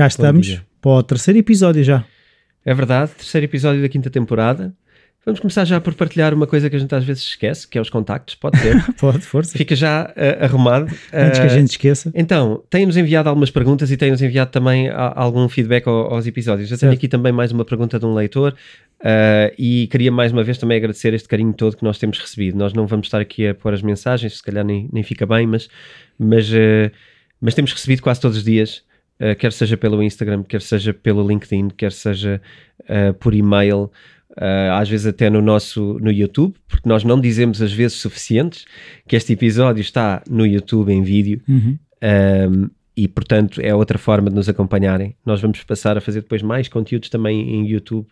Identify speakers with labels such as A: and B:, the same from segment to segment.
A: Cá estamos para o terceiro episódio já.
B: É verdade, terceiro episódio da quinta temporada. Vamos começar já por partilhar uma coisa que a gente às vezes esquece, que é os contactos, pode ser?
A: pode, força.
B: Fica já uh, arrumado.
A: Antes uh, que a gente esqueça.
B: Então, tem-nos enviado algumas perguntas e tem-nos enviado também a, algum feedback ao, aos episódios. Eu tenho aqui também mais uma pergunta de um leitor uh, e queria mais uma vez também agradecer este carinho todo que nós temos recebido. Nós não vamos estar aqui a pôr as mensagens, se calhar nem, nem fica bem, mas, mas, mas temos recebido quase todos os dias uh, quer seja pelo Instagram, quer seja pelo LinkedIn, quer seja uh, por e-mail, uh, às vezes até no nosso no YouTube, porque nós não dizemos às vezes suficientes que este episódio está no YouTube em vídeo.
A: Uhum.
B: Um, e portanto é outra forma de nos acompanharem. Nós vamos passar a fazer depois mais conteúdos também em YouTube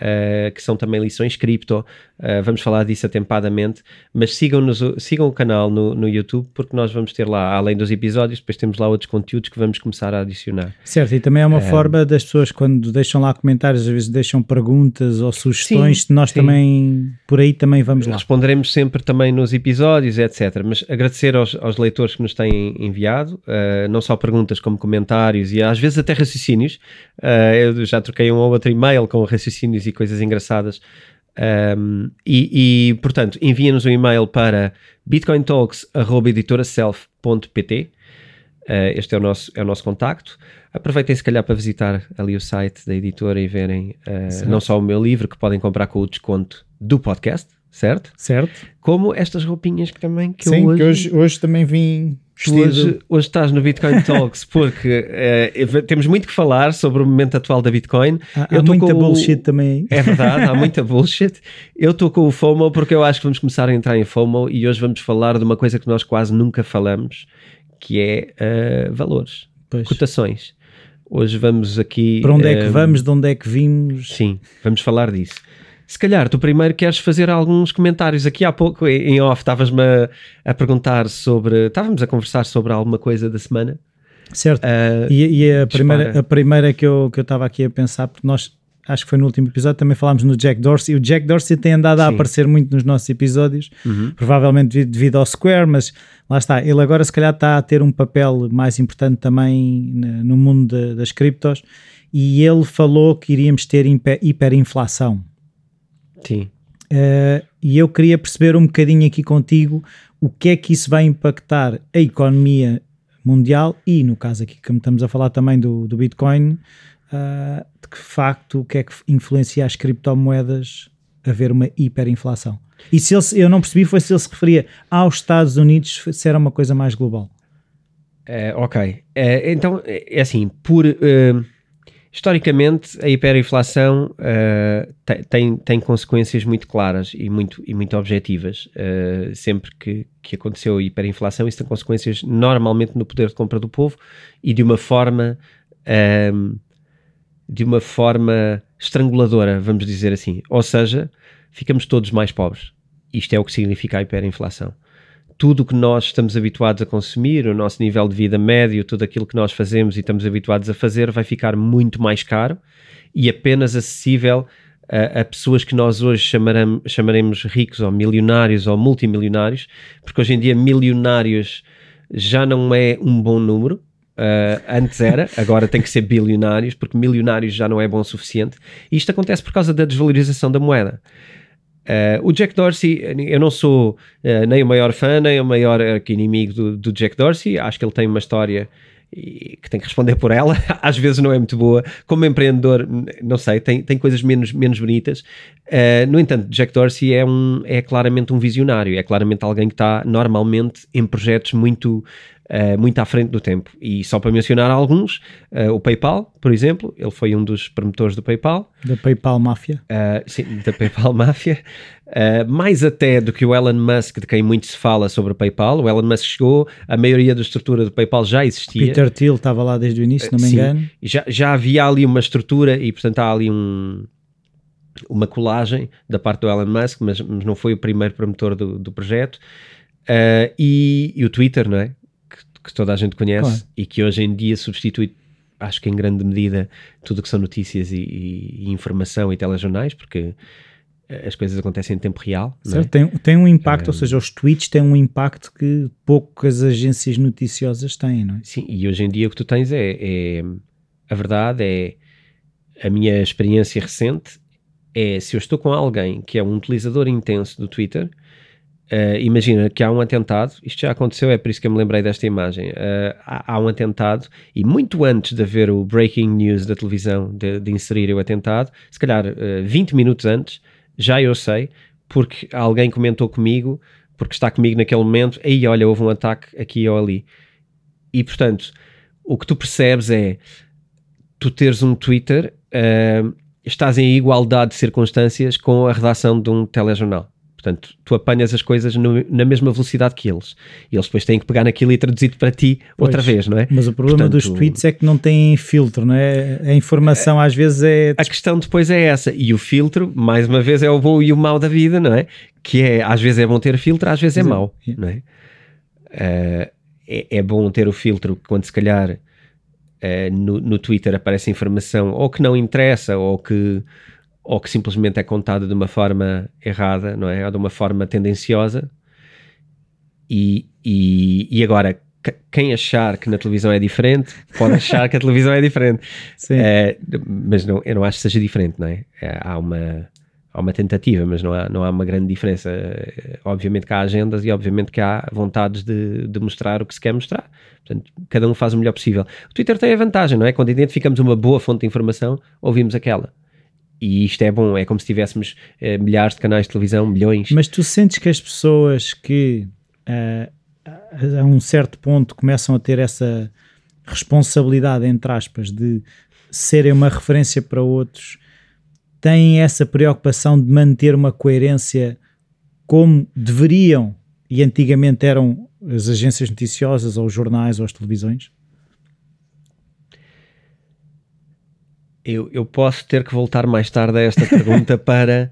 B: uh, que são também lições cripto. Uh, vamos falar disso atempadamente, mas sigam-nos, sigam o canal no, no YouTube, porque nós vamos ter lá, além dos episódios, depois temos lá outros conteúdos que vamos começar a adicionar.
A: Certo, e também é uma uh, forma das pessoas, quando deixam lá comentários, às vezes deixam perguntas ou sugestões, sim, nós sim. também, por aí também vamos lá.
B: Responderemos sempre também nos episódios, etc. Mas agradecer aos, aos leitores que nos têm enviado, não só perguntas como comentários e às vezes até raciocínios. eu já troquei um ou outro e-mail com raciocínios e coisas engraçadas. Um, e, e, portanto, envia-nos um e-mail para bitcointalks.editoraself.pt. Uh, este é o, nosso, é o nosso contacto. Aproveitem, se calhar, para visitar ali o site da editora e verem uh, não só o meu livro, que podem comprar com o desconto do podcast, certo?
A: Certo.
B: Como estas roupinhas que também que
A: Sim,
B: hoje...
A: que hoje, hoje também vim
B: Hoje, hoje estás no Bitcoin Talks porque uh, temos muito que falar sobre o momento atual da Bitcoin.
A: Há, eu há muita bullshit o... também.
B: É verdade, há muita bullshit. Eu estou com o FOMO porque eu acho que vamos começar a entrar em FOMO e hoje vamos falar de uma coisa que nós quase nunca falamos, que é uh, valores, pois. cotações. Hoje vamos aqui.
A: Para onde é que uh, vamos, de onde é que vimos?
B: Sim, vamos falar disso. Se calhar tu primeiro queres fazer alguns comentários. Aqui há pouco, em off, estavas-me a, a, perguntar sobre. Estávamos a conversar sobre alguma coisa da semana.
A: Certo. Uh, e, e a, primeira, a primeira que eu estava que aqui a pensar, porque nós acho que foi no último episódio, também falámos no Jack Dorsey. O Jack Dorsey tem andado Sim. a aparecer muito nos nossos episódios,
B: uhum.
A: provavelmente devido ao Square, mas lá está. Ele agora, se calhar, está a ter um papel mais importante também no mundo de, das criptos. E ele falou que iríamos ter hiperinflação.
B: Sim.
A: Uh, e eu queria perceber um bocadinho aqui contigo o que é que isso vai impactar a economia mundial e, no caso aqui, como estamos a falar também do, do Bitcoin, uh, de que facto o que é que influencia as criptomoedas a ver uma hiperinflação. E se ele, eu não percebi foi se ele se referia aos Estados Unidos, se era uma coisa mais global.
B: Uh, ok, então é assim, por Historicamente, a hiperinflação uh, tem, tem consequências muito claras e muito, e muito objetivas. Uh, sempre que, que aconteceu a hiperinflação, isso tem consequências normalmente no poder de compra do povo e de uma forma uh, de uma forma estranguladora, vamos dizer assim. Ou seja, ficamos todos mais pobres. Isto é o que significa a hiperinflação tudo o que nós estamos habituados a consumir, o nosso nível de vida médio, tudo aquilo que nós fazemos e estamos habituados a fazer, vai ficar muito mais caro e apenas acessível a, a pessoas que nós hoje chamaremos, chamaremos ricos ou milionários ou multimilionários, porque hoje em dia milionários já não é um bom número, Uh, antes era, agora tem que ser bilionários, porque milionários já não é bom o suficiente. E isto acontece por causa da desvalorização da moeda. Uh, o Jack Dorsey, eu não sou uh, nem o maior fã, nem o maior inimigo do, do, Jack Dorsey. Acho que ele tem uma história que tem que responder por ela. Às vezes não é muito boa. Como empreendedor, não sei, tem, tem coisas menos, menos bonitas. Uh, no entanto, Jack Dorsey é, um, é claramente um visionário, é claramente alguém que está normalmente em projetos muito uh, muito à frente do tempo. E só para mencionar alguns, uh, o PayPal, por exemplo, ele foi um dos promotores do PayPal.
A: Da PayPal Máfia.
B: sim, da PayPal Máfia. mais até do que o Elon Musk, de quem muito se fala sobre o PayPal. O Elon Musk chegou, a maioria da estrutura do PayPal já existia.
A: Peter Thiel estava lá desde o início, não me
B: sim,
A: engano.
B: Já, já havia ali uma estrutura e, portanto, há ali um uma colagem da parte do Elon Musk, mas, mas não foi o primeiro promotor do, do projeto. Uh, e, e, o Twitter, não é? Que, toda a gente conhece claro. e que hoje em dia substitui, acho que em grande medida, tudo o que são notícias e, e, informação e telejornais, porque as coisas acontecem em tempo real.
A: É? Certo, é? tem, tem um impacto, ou seja, os tweets têm um impacto que poucas agências noticiosas têm, não é?
B: Sim, e hoje em dia o que tu tens é, é a verdade é a minha experiência recente é se eu estou com alguém que é um utilizador intenso do Twitter, uh, imagina que há um atentado, isto já aconteceu, é por isso que eu me lembrei desta imagem. Uh, há, há, um atentado e muito antes de haver o breaking news da televisão, de, de inserir o atentado, se calhar uh, eh, 20 minutos antes, já eu sei, porque alguém comentou comigo, porque está comigo naquele momento, aí olha, houve um ataque aqui ou ali. E portanto, o que tu percebes é tu teres um Twitter. Estás em igualdade de circunstâncias com a redação de um telejornal. Portanto, tu apanhas as coisas no, na mesma velocidade que eles. E eles depois têm que pegar naquilo e traduzir para ti pois, outra vez, não é?
A: Mas o problema Portanto, dos tweets é que não têm filtro, não é? A informação às vezes é.
B: A questão depois é essa. E o filtro, mais uma vez, é o bom e o mau da vida, não é? Que é, às vezes é bom ter filtro, às vezes é mau, não é? Uh, é? É bom ter o filtro quando se calhar uh, no, no Twitter aparece informação ou que não interessa ou que, ou que simplesmente é contada de uma forma errada, não é? Ou de uma forma tendenciosa. E, e, e agora, quem achar que na televisão é diferente, pode achar que a televisão é diferente. Uh, mas não, eu não acho que seja diferente, não é? Uh, há uma há uma tentativa, mas não há, não há uma grande diferença. Obviamente que há agendas e obviamente que há vontades de, de mostrar o que se quer mostrar. Portanto, cada um faz o melhor possível. O Twitter tem a vantagem, não é? Quando identificamos uma boa fonte de informação, ouvimos aquela. E isto é bom, é como se tivéssemos eh, milhares de canais de televisão, milhões.
A: Mas tu sentes que as pessoas que uh, a um certo ponto começam a ter essa responsabilidade, entre aspas, de serem uma referência para outros têm essa preocupação de manter uma coerência como deveriam e antigamente eram as agências noticiosas ou os jornais ou as televisões?
B: Eu, eu posso ter que voltar mais tarde a esta pergunta para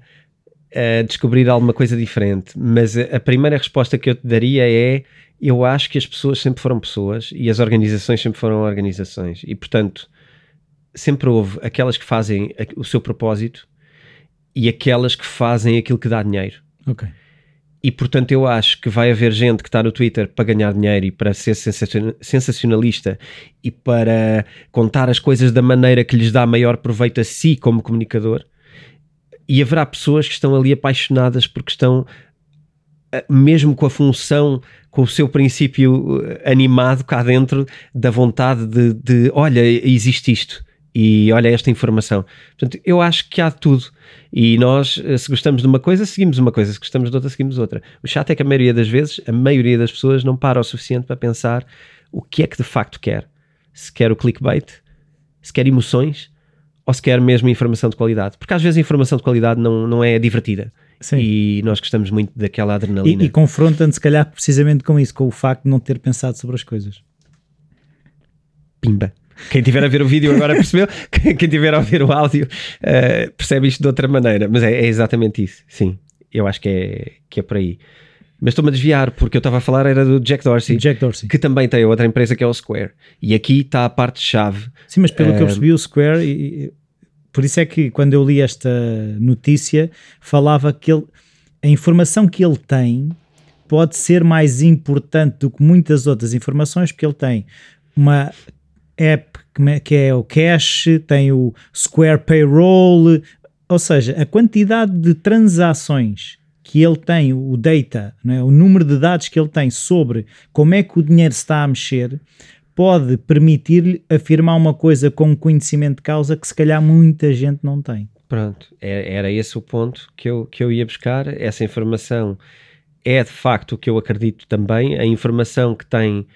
B: uh, descobrir alguma coisa diferente, mas a, a primeira resposta que eu te daria é: eu acho que as pessoas sempre foram pessoas e as organizações sempre foram organizações, e portanto sempre houve aquelas que fazem o seu propósito e aquelas que fazem aquilo que dá dinheiro.
A: Ok.
B: E portanto eu acho que vai haver gente que está no Twitter para ganhar dinheiro e para ser sensacionalista e para contar as coisas da maneira que lhes dá maior proveito a si como comunicador. E haverá pessoas que estão ali apaixonadas porque estão, eh, mesmo com a função, com o seu princípio eh, animado cá dentro, da vontade de, de olha, existe isto e olha esta informação. Portanto, eu acho que há tudo. E nós, eh, se gostamos de uma coisa, seguimos uma coisa, se gostamos de outra, seguimos outra. O chato é que a maioria das vezes, a maioria das pessoas não para o suficiente para pensar o que é que de facto quer. Se quer o clickbait, se quer emoções ou se quer mesmo informação de qualidade. Porque às vezes a informação de qualidade não, não é divertida. Sim. E nós gostamos muito daquela adrenalina.
A: E, e confronta-nos, se calhar, precisamente com isso, com o facto de não ter pensado sobre as coisas.
B: Pimba. Quem tiver a ver o vídeo agora percebeu, quem tiver a ouvir o áudio uh, percebe isto de outra maneira. Mas é, é, exatamente isso, sim. Eu acho que é, que é por aí. Mas estou-me a desviar, porque eu estava a falar era do Jack Dorsey,
A: Jack Dorsey,
B: que também tem outra empresa que é o Square. E aqui está a parte-chave.
A: Sim, mas pelo uh, que eu eh, percebi, o Square, e, por isso é que quando eu li esta notícia, falava que ele, a informação que ele tem pode ser mais importante do que muitas outras informações, porque ele tem uma app que é o Cash, tem o Square Payroll, ou seja, a quantidade de transações que ele tem, o data, é? o número de dados que ele tem sobre como é que o dinheiro se está a mexer, pode permitir-lhe afirmar uma coisa com conhecimento de causa que se calhar muita gente não tem.
B: Pronto, é, era esse o ponto que eu, que eu ia buscar. Essa informação é de facto o que eu acredito também. A informação que tem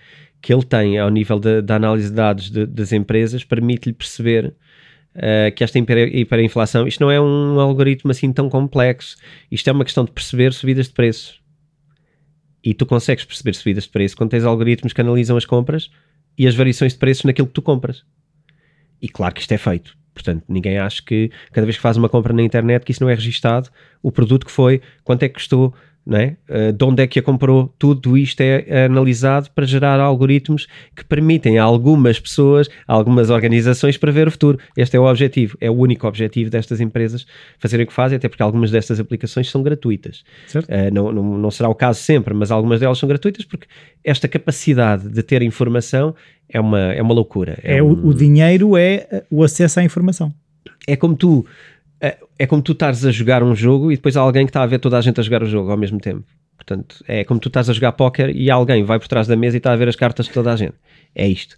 B: que ele tem ao nível da análise de dados de, das empresas permite-lhe perceber uh, que esta hiper, hiperinflação, isto não é um algoritmo assim tão complexo, isto é uma questão de perceber subidas de preços. E tu consegues perceber subidas de preço quando tens algoritmos que analisam as compras e as variações de preços naquilo que tu compras. E claro que isto é feito. Portanto, ninguém acha que cada vez que faz uma compra na internet que isso não é registado, o produto que foi, quanto é que custou, não é? Uh, de onde é que a comprou, tudo isto é analisado para gerar algoritmos que permitem a algumas pessoas, a algumas organizações prever o futuro. Este é o objetivo, é o único objetivo destas empresas fazerem o que fazem, até porque algumas destas aplicações são gratuitas. Uh, não, não, não será o caso sempre, mas algumas delas são gratuitas porque esta capacidade de ter informação é uma, é uma loucura.
A: É, é um... o, o dinheiro é o acesso à informação.
B: É como tu é, é como tu estares a jogar um jogo e depois há alguém que está a ver toda a gente a jogar o jogo ao mesmo tempo. Portanto, é como tu estás a jogar póquer e alguém vai por trás da mesa e está a ver as cartas de toda a gente. É isto.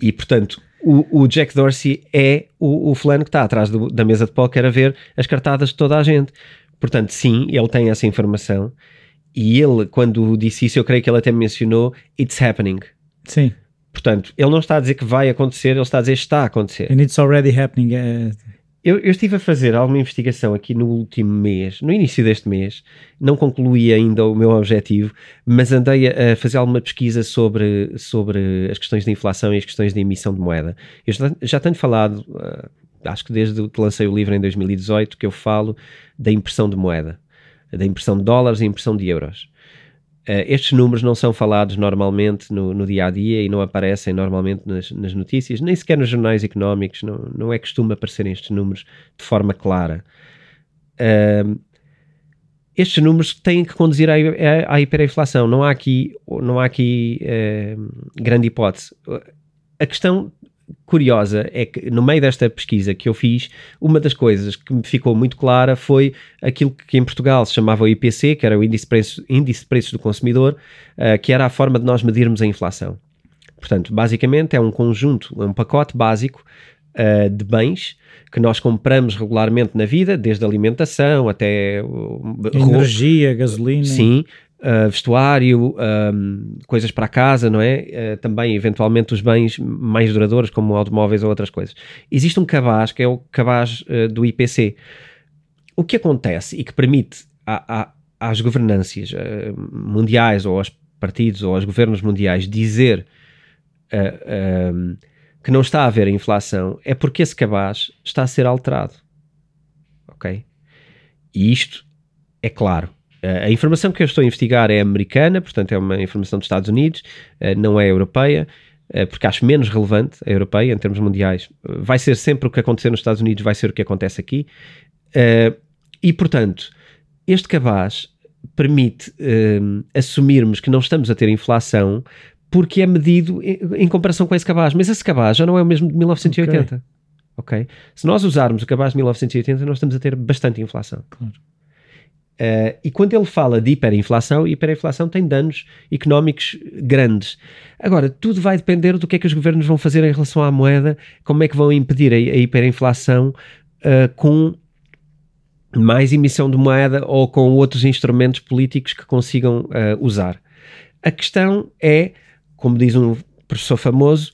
B: E, portanto, o, o Jack Dorsey é o, o fulano que está atrás do, da mesa de póquer a ver as cartadas de toda a gente. Portanto, sim, ele tem essa informação. E ele, quando disse isso, eu creio que ele até mencionou It's happening.
A: Sim.
B: Portanto, ele não está a dizer que vai acontecer, ele está a dizer que está a acontecer.
A: And it's already happening. Uh,
B: eu, eu, estive a fazer alguma investigação aqui no último mês, no início deste mês, não concluí ainda o meu objetivo, mas andei a, fazer alguma pesquisa sobre, sobre as questões de inflação e as questões de emissão de moeda. Eu já, já tenho falado, uh, acho que desde que lancei o livro em 2018, que eu falo da impressão de moeda, da impressão de dólares e impressão de euros. Uh, estes números não são falados normalmente no, no, dia a dia e não aparecem normalmente nas, nas, notícias, nem sequer nos jornais económicos, não, não é costume aparecerem estes números de forma clara. Uh, estes números têm que conduzir à, à, à, hiperinflação, não há aqui, não há aqui uh, grande hipótese. A questão curiosa é que no meio desta pesquisa que eu fiz, uma das coisas que me ficou muito clara foi aquilo que em Portugal se chamava o IPC, que era o Índice de Preços, Índice de Preços do Consumidor, uh, que era a forma de nós medirmos a inflação. Portanto, basicamente é um conjunto, é um pacote básico uh, de bens que nós compramos regularmente na vida, desde alimentação até
A: uh, energia, gasolina.
B: Sim, vestuário, coisas para casa, não é? Uh, também, eventualmente, os bens mais duradouros, como automóveis ou outras coisas. Existe um cabaz, que é o cabaz uh, do IPC. O que acontece e que permite às governâncias mundiais ou aos partidos ou aos governos mundiais dizer um, que não está a haver inflação é porque esse cabaz está a ser alterado. Ok? E isto é claro a informação que eu estou a investigar é americana, portanto é uma informação dos Estados Unidos, eh, não é europeia, eh, porque acho menos relevante a europeia em termos mundiais. Vai ser sempre o que acontecer nos Estados Unidos, vai ser o que acontece aqui. Eh, e, portanto, este cabaz permite assumirmos que não estamos a ter inflação porque é medido em, comparação com esse cabaz. Mas esse cabaz já não é o mesmo de 1980. Okay. ok? Se nós usarmos o cabaz de 1980, nós estamos a ter bastante inflação.
A: Claro.
B: Uh, e quando ele fala de hiperinflação, hiperinflação tem danos económicos grandes. Agora, tudo vai depender do que é que os governos vão fazer em relação à moeda, como é que vão impedir a, a hiperinflação uh, com mais emissão de moeda ou com outros instrumentos políticos que consigam uh, usar. A questão é, como diz um professor famoso,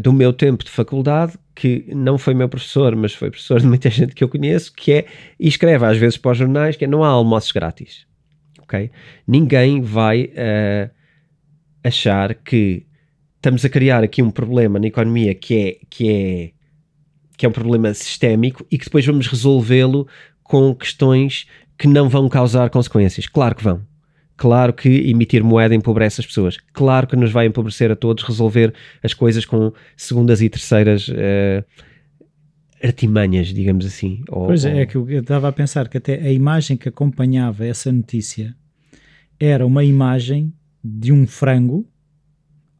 B: do meu tempo de faculdade, que não foi meu professor, mas foi professor de muita gente que eu conheço, que é, e escreve às vezes para os jornais, que é, não há almoços grátis, ok? Ninguém vai uh, achar que estamos a criar aqui um problema na economia que é, que é, que é um problema sistémico e que depois vamos resolvê-lo com questões que não vão causar consequências. Claro que vão. Claro que emitir moeda empobrece as pessoas. Claro que nos vai empobrecer a todos resolver as coisas com segundas e terceiras uh, artimanhas, digamos assim.
A: Ou, pois é, ou... é que eu estava a pensar que até a imagem que acompanhava essa notícia era uma imagem de um frango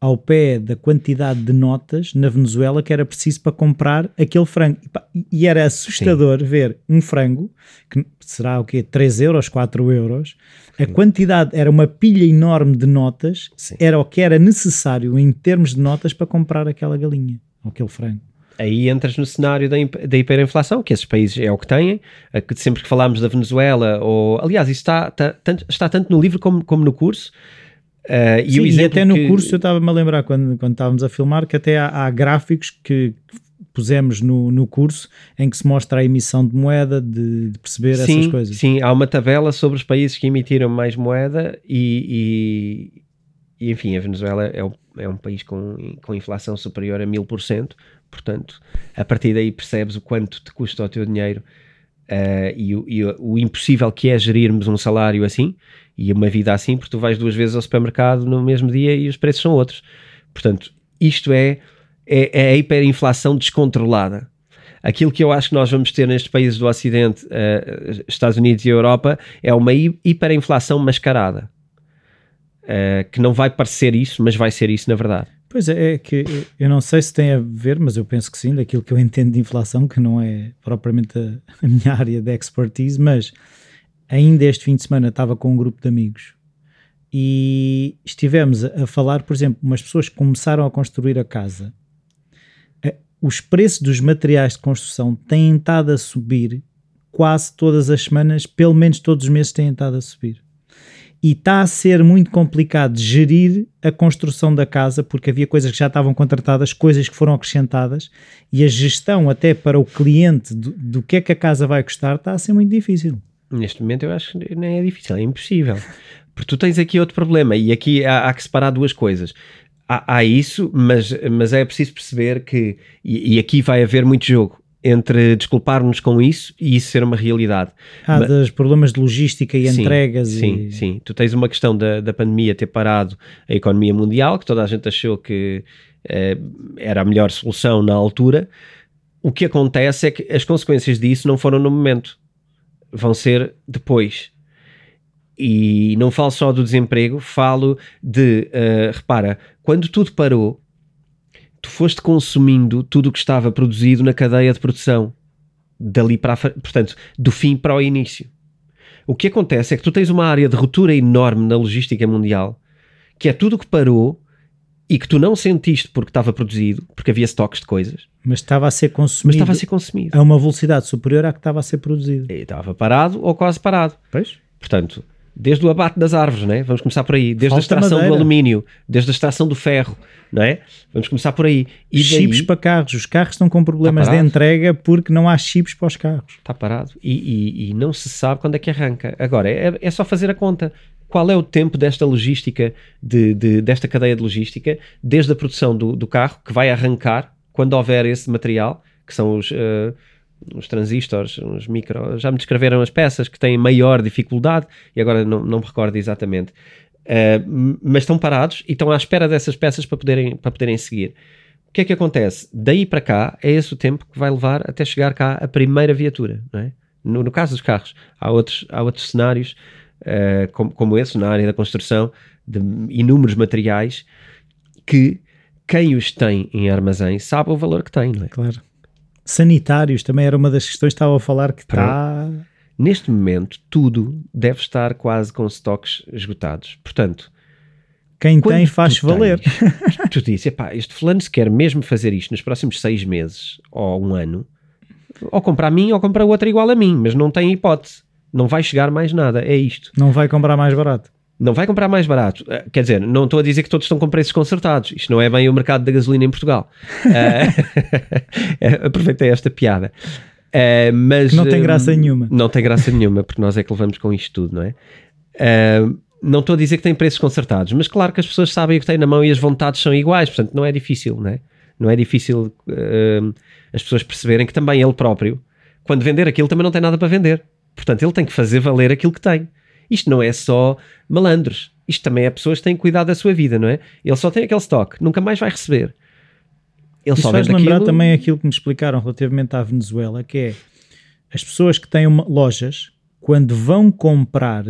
A: ao pé da quantidade de notas na Venezuela que era preciso para comprar aquele frango. E, era assustador Sim. ver um frango, que será o quê? 3 euros, 4 euros. A quantidade era uma pilha enorme de notas, Sim. era o que era necessário em termos de notas para comprar aquela galinha, ou aquele frango.
B: Aí entras no cenário da, da hiperinflação, que esses países é o que têm, sempre que falamos da Venezuela, ou aliás, isso está, está, está tanto no livro como, como no curso, Uh, e,
A: Sim, e até no
B: que-
A: curso eu estava-me a lembrar quando, quando estávamos a filmar que até há, há gráficos que pusemos no, no curso em que se mostra a emissão de moeda, de, de perceber
B: sim,
A: essas coisas.
B: Sim, há uma tabela sobre os países que emitiram mais moeda e, e- e, enfim, a Venezuela é, um- é um país com, com inflação superior a mil por cento, portanto, a partir daí percebes o quanto te custa o teu dinheiro eh, e, o, e o- o impossível que é gerirmos um salário assim e uma vida assim, porque tu vais duas vezes ao supermercado no mesmo dia e os preços são outros. Portanto, isto é, é, é a hiperinflação descontrolada. Aquilo que eu acho que nós vamos ter nestes países do Ocidente, eh, Estados Unidos e Europa, é uma hi- hiperinflação mascarada. Eh, que não vai parecer isso, mas vai ser isso na verdade.
A: Pois é, é que eu não sei se tem a ver, mas eu penso que sim, daquilo que eu entendo de inflação, que não é propriamente a, a minha área de expertise, mas ainda este fim de semana estava com um grupo de amigos e estivemos a, falar, por exemplo, umas pessoas que começaram a construir a casa. Eh, Os preços dos materiais de construção têm estado a subir quase todas as semanas, pelo menos todos os meses têm estado a subir e está a ser muito complicado gerir a construção da casa porque havia coisas que já estavam contratadas, coisas que foram acrescentadas e a gestão até para o cliente do, do que é que a casa vai custar está a ser muito difícil.
B: Neste momento eu acho que nem é difícil, é impossível. Porque tu tens aqui outro problema e aqui há, há que separar duas coisas. Há, há isso, mas, mas é preciso perceber que, e, e aqui vai haver muito jogo entre desculpar-nos com isso e isso ser uma realidade.
A: Há
B: Mas-
A: dos problemas de logística e
B: Sim,
A: entregas
B: Sim,
A: e
B: sim. Tu tens uma questão da, da pandemia ter parado a economia mundial, que toda a gente achou que eh, era a melhor solução na altura. O que acontece é que as consequências disso não foram no momento, vão ser depois. E não falo só do desemprego, falo de, eh, repara, quando tudo parou, tu foste consumindo tudo o que estava produzido na cadeia de produção, dali para a, portanto, do fim para o início. O que acontece é que tu tens uma área de ruptura enorme na logística mundial, que é tudo o que parou e que tu não sentiste porque estava produzido, porque havia estoques de coisas,
A: mas estava a ser
B: mas
A: consumido
B: estava a ser consumido.
A: a uma velocidade superior à que estava a ser produzido.
B: E estava parado ou quase parado.
A: Pois?
B: Portanto, desde o abate das árvores, né? vamos começar por aí, desde
A: Falta
B: a extração do
A: madeira.
B: alumínio, desde a extração do ferro, não é? Vamos começar por aí. E
A: chips
B: daí,
A: para carros, os carros estão com problemas de entrega porque não há chips para os carros.
B: está parado e, e- e não se sabe quando é que arranca. Agora, é, é só fazer a conta. Qual é o tempo desta logística, de, de- desta cadeia de logística, desde a produção do, do carro, que vai arrancar quando houver esse material, que são os, eh, os transistores, os micro. Já me descreveram as peças que têm maior dificuldade e agora não, não me recordo exatamente. M- mas estão parados e estão à espera dessas peças para poderem, para poderem seguir. O que é que acontece? Daí para cá é esse o tempo que vai levar até chegar cá a primeira viatura, não é? No, no caso dos carros, há outros, há outros cenários eh, como, como esse, na área da construção, de inúmeros materiais que quem os tem em armazém sabe o valor que tem, não é?
A: Claro. Sanitários também era uma das questões que estava a falar que está.
B: Neste momento, tudo deve estar quase com stocks esgotados. Portanto,
A: Quem tem faz valer.
B: tens- tu dizes, epá, este fulano se quer mesmo fazer isto nos próximos seis meses ou um ano, ou compra a mim ou compra outra igual a mim, mas não tem hipótese. Não vai chegar mais nada, é isto.
A: Não vai comprar mais barato.
B: Não vai comprar mais barato. Eh, Quer dizer, não estou a dizer que todos estão com preços concertados. Isto não é bem o mercado da gasolina em Portugal. Eh, Aproveitei esta piada. Eh, mas,
A: Que não tem graça nenhuma.
B: Não tem graça nenhuma, porque nós é que levamos com isto tudo, não é? Eh, não estou a dizer que tem preços concertados, mas claro que as pessoas sabem o que têm na mão e as vontades são iguais, portanto não é difícil, não é? Não é difícil eh, as pessoas perceberem que também ele próprio, quando vender aquilo, também não tem nada para vender. Portanto, ele tem que fazer valer aquilo que tem. Isto não é só malandros. Isto também é pessoas que têm cuidado da sua vida, não é? Ele só tem aquele stock, nunca mais vai receber. Ele
A: Isso
B: só
A: faz lembrar
B: aquilo...
A: também aquilo que me explicaram relativamente à Venezuela, que é as pessoas que têm uma- lojas, quando vão comprar,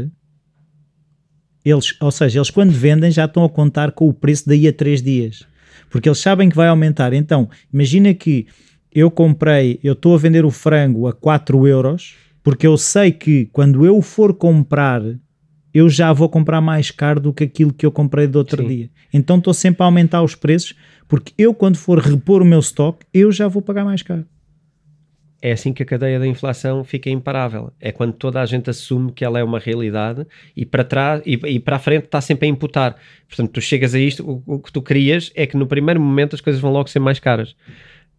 A: eles, ou seja, eles quando vendem já estão a contar com o preço daí a três dias. Porque eles sabem que vai aumentar. Então, imagina que eu comprei, eu estou a vender o frango a 4 euros, porque eu sei que quando eu for comprar, eu já vou comprar mais caro do que aquilo que eu comprei do outro
B: Sim.
A: dia. Então estou sempre a aumentar os preços, porque eu quando for repor o meu stock, eu já vou pagar mais caro.
B: é assim que a cadeia da inflação fica imparável. É quando toda a gente assume que ela é uma realidade e para trás e, e para a frente está sempre a imputar. Portanto, tu chegas a isto, o, o, que tu querias é que no primeiro momento as coisas vão logo ser mais caras.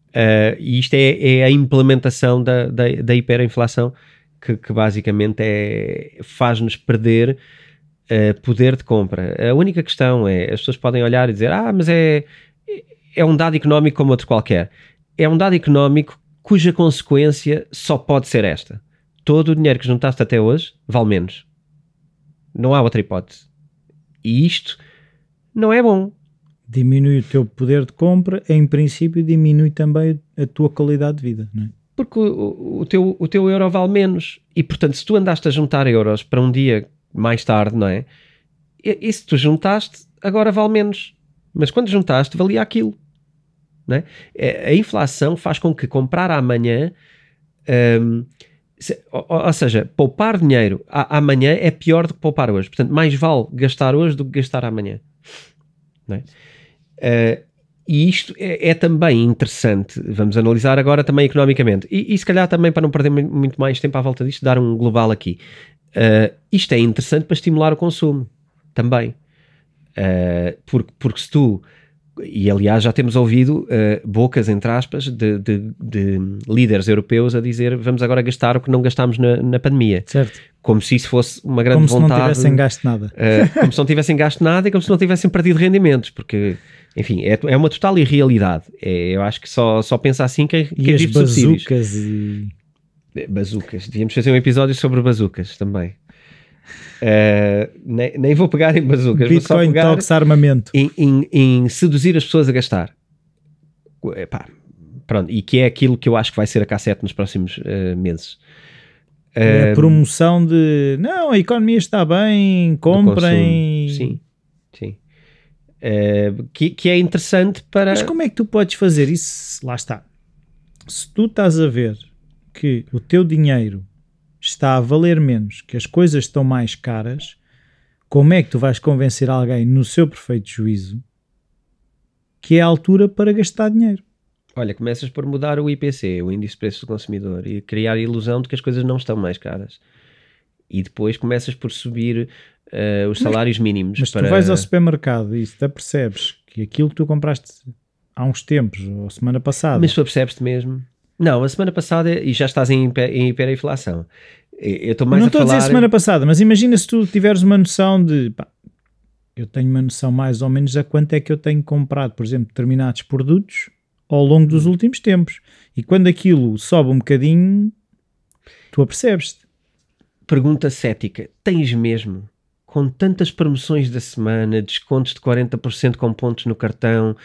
B: Uh, e isto é, é, a implementação da, da, da hiperinflação que, que, basicamente é, faz-nos perder uh, poder de compra. A única questão é, as pessoas podem olhar e dizer, ah, mas é, é um dado económico como outro qualquer. É um dado económico cuja consequência só pode ser esta. Todo o dinheiro que juntaste até hoje vale menos. Não há outra hipótese. E isto não é bom.
A: Diminui o teu poder de compra, em princípio diminui também a tua qualidade de vida, não é?
B: Porque o, o, teu, o teu euro vale menos. E portanto, se tu andaste a juntar euros para um dia mais tarde, não é? E, e se tu juntaste, agora vale menos. Mas quando juntaste, valia aquilo. Né? A inflação faz com que comprar amanhã, um, se, ou, ou, seja, poupar dinheiro a, amanhã é pior do que poupar hoje. Portanto, mais vale gastar hoje do que gastar amanhã. Né? Uh, e isto é, é, também interessante, vamos analisar agora também economicamente, e, e, se calhar também para não perder muito mais tempo à volta disto, dar um global aqui. Uh, isto é interessante para estimular o consumo também, uh, porque, porque se tu e aliás já temos ouvido uh, bocas, entre aspas, de, de, de, líderes europeus a dizer vamos agora gastar o que não gastámos na, na pandemia.
A: Certo.
B: Como se isso fosse uma grande
A: vontade.
B: Como se
A: não tivessem gasto nada.
B: Como se não tivessem gasto nada e como se não tivessem perdido rendimentos, porque, enfim, é, é uma total irrealidade. É, eu acho que só, só pensa assim quem, quem
A: e
B: vive
A: as bazucas e...
B: Bazucas. Devíamos fazer um episódio sobre bazucas também. Uh, nem, nem, vou pegar em bazucas,
A: Bitcoin
B: vou só pegar
A: talks armamento.
B: Em, em, em, seduzir as pessoas a gastar. Epá, pronto, e que é aquilo que eu acho que vai ser a cassete nos próximos uh, meses.
A: É a promoção de não, a economia está bem, comprem.
B: Sim, sim. Uh, que, que é interessante para.
A: Mas como é que tu podes fazer isso? Lá está. Se tu estás a ver que o teu dinheiro está a valer menos, que as coisas estão mais caras, como é que tu vais convencer alguém no seu perfeito juízo que é a altura para gastar dinheiro?
B: Olha, começas por mudar o IPC, o Índice de Preços do Consumidor, e criar a ilusão de que as coisas não estão mais caras. E depois começas por subir uh, os salários mínimos.
A: Mas
B: para...
A: tu vais ao supermercado e te percebes que aquilo que tu compraste há uns tempos, ou semana passada.
B: Mas tu percebes-te mesmo. Não, a semana passada e já estás em, hiper, em hiperinflação. Eu estou mais
A: não
B: a
A: estou
B: falar...
A: a dizer semana passada, mas imagina se tu tiveres uma noção de. Pá, eu tenho uma noção mais ou menos a quanto é que eu tenho comprado, por exemplo, determinados produtos ao longo dos últimos tempos. E quando aquilo sobe um bocadinho, tu apercebes-te.
B: Pergunta cética: tens mesmo? Com tantas promoções da semana, descontos de 40% com pontos no cartão,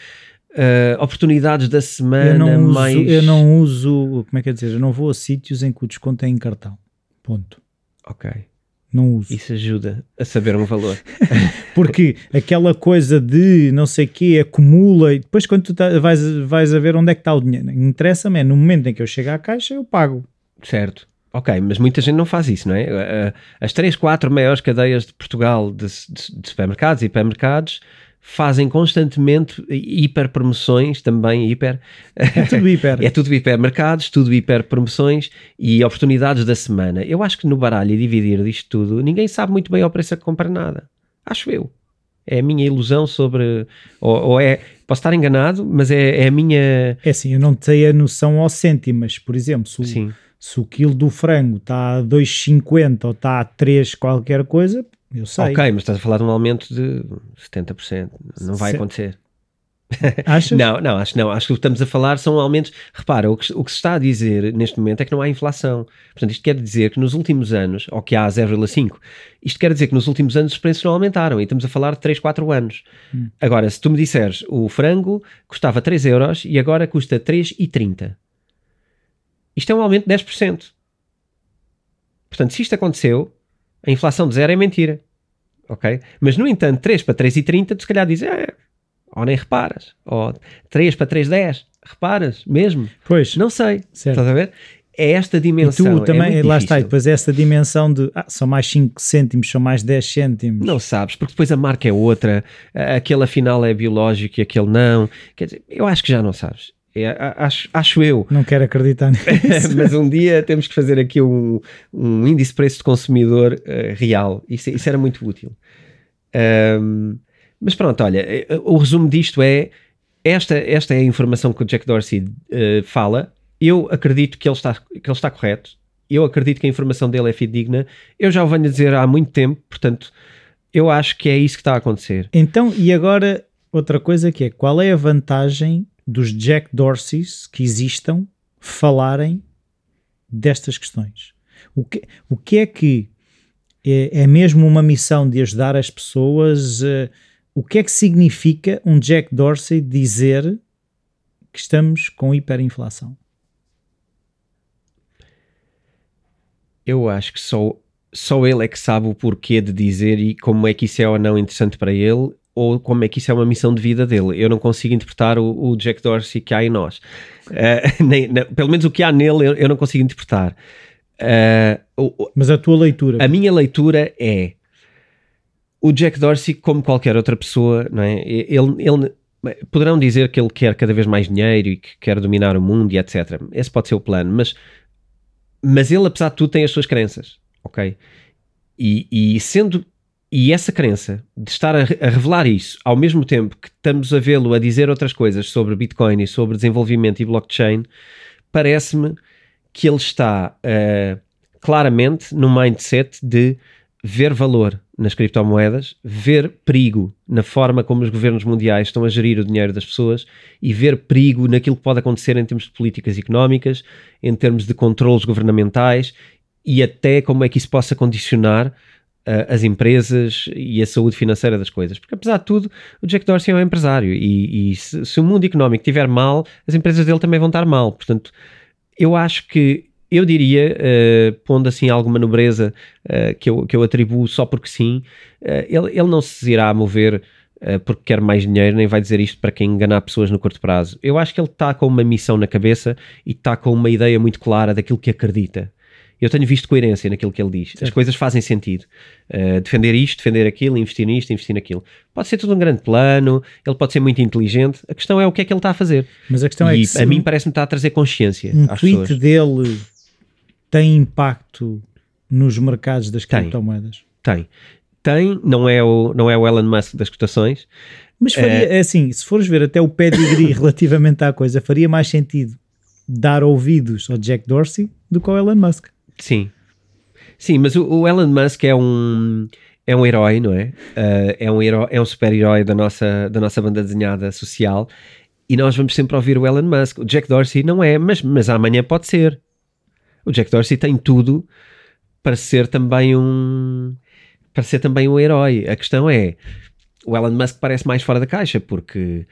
B: uh, oportunidades da semana,
A: eu não uso,
B: mais.
A: Eu não uso, como é que é dizer? Eu não vou a sítios em que o desconto é em cartão. Ponto.
B: Ok.
A: Não uso.
B: Isso ajuda a saber um valor.
A: Porque aquela coisa de não sei o quê acumula e depois quando tu tá, vais, vais a ver onde é que está o dinheiro. Interessa-me é no momento em que eu chego à caixa eu pago.
B: Certo. Ok, mas muita gente não faz isso, não é? As três, quatro maiores cadeias de Portugal de, de, de supermercados e hipermercados fazem constantemente hiper promoções também, hiper.
A: É tudo hiper.
B: é tudo hiper mercados, tudo hiper promoções e oportunidades da semana. Eu acho que no baralho e dividir disto tudo, ninguém sabe muito bem ao preço a que compra nada. Acho eu. É a minha ilusão sobre. Ou, ou é. Posso estar enganado, mas é, é, a minha.
A: É assim, eu não tenho a noção ao cêntimo, mas por exemplo, se o, se o quilo do frango está a 2,50 ou está a 3 qualquer coisa, eu sei.
B: Ok, mas estás a falar de um aumento de 70%. Não vai acontecer.
A: Achas?
B: não, não, acho não. Acho que o que estamos a falar são aumentos. Repara, o que, o que se está a dizer neste momento é que não há inflação. Portanto, isto quer dizer que nos últimos anos, ou que há 0,5, isto quer dizer que nos últimos anos os preços não aumentaram e estamos a falar de 3, 4 anos. Hum. Agora, se tu me disseres o frango custava 3 euros e agora custa 3,30, isto é um aumento de 10%. Portanto, se isto aconteceu, a inflação de zero é mentira. Ok? Mas, no entanto, 3 para 3,30, tu se calhar dizes, é, ou nem reparas. Ou 3 para 3,10, reparas mesmo?
A: Pois.
B: Não sei.
A: Certo.
B: Estás a ver? É esta dimensão.
A: E tu também,
B: é
A: lá
B: difícil.
A: está, e depois essa dimensão de ah, são mais 5 cêntimos, são mais 10 cêntimos.
B: Não sabes, porque depois a marca é outra, aquele afinal é biológico e aquele não. Quer dizer, eu acho que já não sabes. É, acho, acho eu.
A: Não quero acreditar nisso.
B: Mas um dia temos que fazer aqui um, um índice de preço de consumidor uh, real. Isso, isso era muito útil. Um, mas pronto, olha, eh, o resumo disto é esta, esta é a informação que o Jack Dorsey uh, fala. Eu acredito que ele, está, que ele está correto. Eu acredito que a informação dele é fidedigna. Eu já o venho a dizer há muito tempo, portanto, eu acho que é isso que está a acontecer.
A: Então, e agora outra coisa que é, qual é a vantagem dos Jack Dorseys que existam falarem destas questões? O que, o que é que é, é mesmo uma missão de ajudar as pessoas? Uh, o que é que significa um Jack Dorsey dizer que estamos com hiperinflação?
B: Eu acho que só, só ele é que sabe o porquê de dizer e como é que isso é ou não interessante para ele ou como é que isso é uma missão de vida dele. Eu não consigo interpretar o, o Jack Dorsey que há em nós. Uh, nem, nem, pelo menos o que há nele eu, eu não consigo interpretar.
A: Uh, Mas a tua leitura?
B: A minha leitura é o Jack Dorsey, como qualquer outra pessoa, não é? ele, ele poderão dizer que ele quer cada vez mais dinheiro e que quer dominar o mundo e etc. Esse pode ser o plano, mas, mas ele, apesar de tudo, tem as suas crenças, ok? E, e sendo e essa crença de estar a, a, revelar isso ao mesmo tempo que estamos a vê-lo a dizer outras coisas sobre Bitcoin e sobre desenvolvimento e blockchain, parece-me que ele está uh, claramente no mindset de ver valor nas criptomoedas, ver perigo na forma como os governos mundiais estão a gerir o dinheiro das pessoas e ver perigo naquilo que pode acontecer em termos de políticas económicas, em termos de controles governamentais e até como é que isso possa condicionar as empresas e a saúde financeira das coisas. Porque, apesar de tudo, o Jack Dorsey é um empresário e, e se, se, o mundo económico estiver mal, as empresas dele também vão estar mal. Portanto, eu acho que, eu diria, uh, pondo assim alguma nobreza uh, que, eu, que eu atribuo só porque sim, uh, ele, ele não se irá mover porque quer mais dinheiro, nem vai dizer isto para quem enganar pessoas no curto prazo. Eu acho que ele está com uma missão na cabeça e está com uma ideia muito clara daquilo que acredita eu tenho visto coerência naquilo que ele diz. Certo. As coisas fazem sentido. Uh, defender isto, defender aquilo, investir nisto, investir naquilo. Pode ser tudo um grande plano, ele pode ser muito inteligente. A questão é o que é que ele está a fazer.
A: Mas a questão é
B: e
A: é que.
B: a mim parece-me estar a trazer consciência.
A: Um
B: às
A: tweet
B: pessoas.
A: dele tem impacto nos mercados das criptomoedas?
B: Tem. Tem, não é o, não é o Elon Musk das cotações.
A: Mas faria, é assim, se fores ver até o pedigree relativamente à coisa, faria mais sentido dar ouvidos ao Jack Dorsey do que ao Elon Musk.
B: Sim. Sim, mas o, o Elon Musk é um é um herói, não é? Uh, é um herói, é um super-herói da nossa, da nossa banda desenhada social e nós vamos sempre ouvir o Elon Musk. O Jack Dorsey não é, mas, mas amanhã pode ser. O Jack Dorsey tem tudo para ser também um para ser também um herói. A questão é o Elon Musk parece mais fora da caixa porque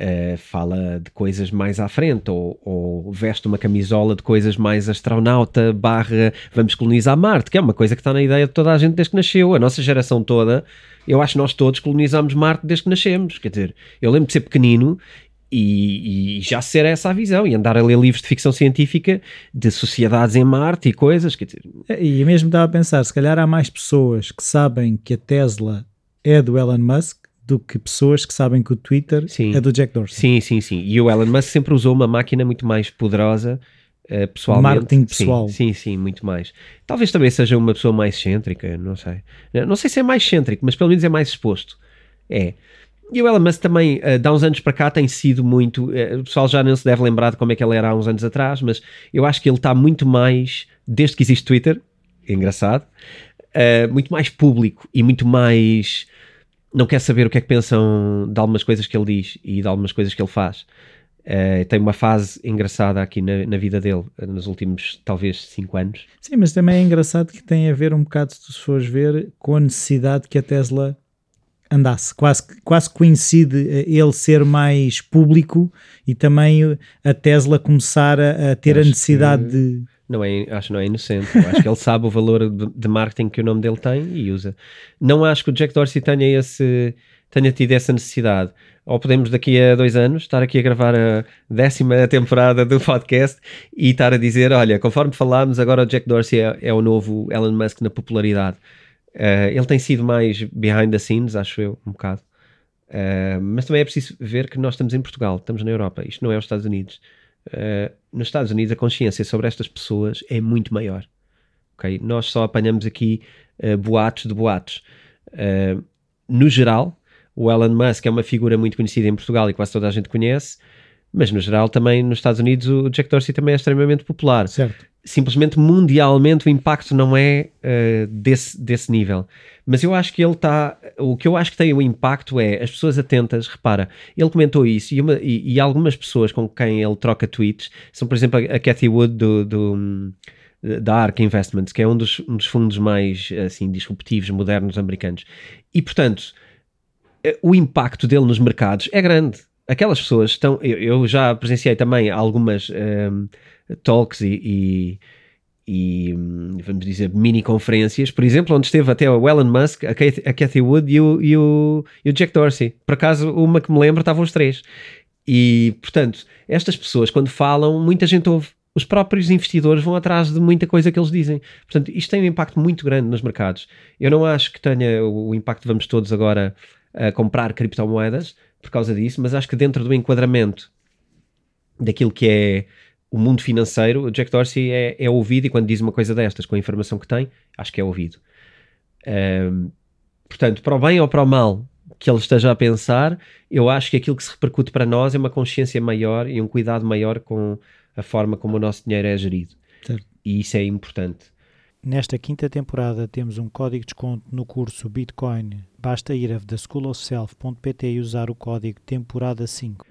B: uh, fala de coisas mais à frente, ou, ou, veste uma camisola de coisas mais astronauta, barra vamos colonizar Marte, que é uma coisa que está na ideia de toda a gente desde que nasceu. A nossa geração toda, eu acho que nós todos colonizamos Marte desde que nascemos. Quer dizer, eu lembro de ser pequenino e, e, já ser essa a visão e andar a ler livros de ficção científica de sociedades em Marte e coisas. Quer dizer,
A: é, e mesmo estava a pensar, se calhar há mais pessoas que sabem que a Tesla é do Elon Musk do que pessoas que sabem que o Twitter sim. é do Jack Dorsey.
B: Sim, sim, sim. E o Elon Musk sempre usou uma máquina muito mais poderosa uh, pessoalmente.
A: Marketing pessoal.
B: Sim, sim, sim, muito mais. Talvez também seja uma pessoa mais excêntrica, não sei. Não sei se é mais excêntrico, mas pelo menos é mais exposto. É. E o Elon Musk também, uh, de há uns anos para cá, tem sido muito. Uh, o pessoal já não se deve lembrar de como é que ele era há uns anos atrás, mas eu acho que ele está muito mais, desde que existe Twitter, é engraçado, uh, muito mais público e muito mais não quer saber o que é que pensam de algumas coisas que ele diz e de algumas coisas que ele faz. Uh, tem uma fase engraçada aqui na, na, vida dele, nos últimos talvez 5 anos.
A: Sim, mas também é engraçado que tem a ver um bocado, se tu fores ver, com a necessidade que a Tesla andasse. Quase, quase coincide eh, ele ser mais público e também a Tesla começar a, a ter a necessidade que... de
B: não é, acho que não é inocente. acho que ele sabe o valor de, de, marketing que o nome dele tem e usa. Não acho que o Jack Dorsey tenha, esse, tenha tido essa necessidade. Ou podemos daqui a dois anos estar aqui a gravar a décima temporada do podcast e estar a dizer: olha, conforme falámos, agora o Jack Dorsey é, é o novo Elon Musk na popularidade. Uh, ele tem sido mais behind the scenes, acho eu, um bocado. Uh, mas também é preciso ver que nós estamos em Portugal, estamos na Europa, isto não é os Estados Unidos. Uh, nos Estados Unidos a consciência sobre estas pessoas é muito maior. Okay? Nós só apanhamos aqui uh, boatos de boatos. no geral, o Elon Musk é uma figura muito conhecida em Portugal e quase toda a gente conhece, mas no geral também nos Estados Unidos o Jack Dorsey também é extremamente popular.
A: Certo.
B: Simplesmente mundialmente o impacto não é uh, desse, desse nível. Mas eu acho que ele está. O que eu acho que tem o impacto é as pessoas atentas. Repara, ele comentou isso e, uma, e, e algumas pessoas com quem ele troca tweets são, por exemplo, a, a Cathy Wood do, do da ARK Investments, que é um dos, um dos fundos mais assim disruptivos, modernos americanos. E portanto, eh, o impacto dele nos mercados é grande. Aquelas pessoas estão. Eu, eu já presenciei também algumas um, ehm, talks e, e, e, vamos dizer, mini conferências, por exemplo, onde esteve até o Elon Musk, a Cathy, a Cathy Wood e o, e, o, e o Jack Dorsey. Por acaso, uma que me lembro, estavam os três. E, portanto, estas pessoas, quando falam, muita gente ouve. Os próprios investidores vão atrás de muita coisa que eles dizem. Portanto, isto tem um impacto muito grande nos mercados. Eu não acho que tenha o impacto, vamos todos agora a comprar criptomoedas por causa disso, mas acho que dentro do enquadramento daquilo que é o mundo financeiro, o Jack Dorsey é, é ouvido e quando diz uma coisa destas, com a informação que tem, acho que é ouvido. Um, portanto, para o bem ou para o mal que ele esteja a pensar, eu acho que aquilo que se repercute para nós é uma consciência maior e um cuidado maior com a forma como o nosso dinheiro é gerido. Certo. E isso é importante.
A: Nesta quinta temporada temos um código de desconto no curso Bitcoin. Basta ir a theschoolofself.pt e usar o código temporada 5.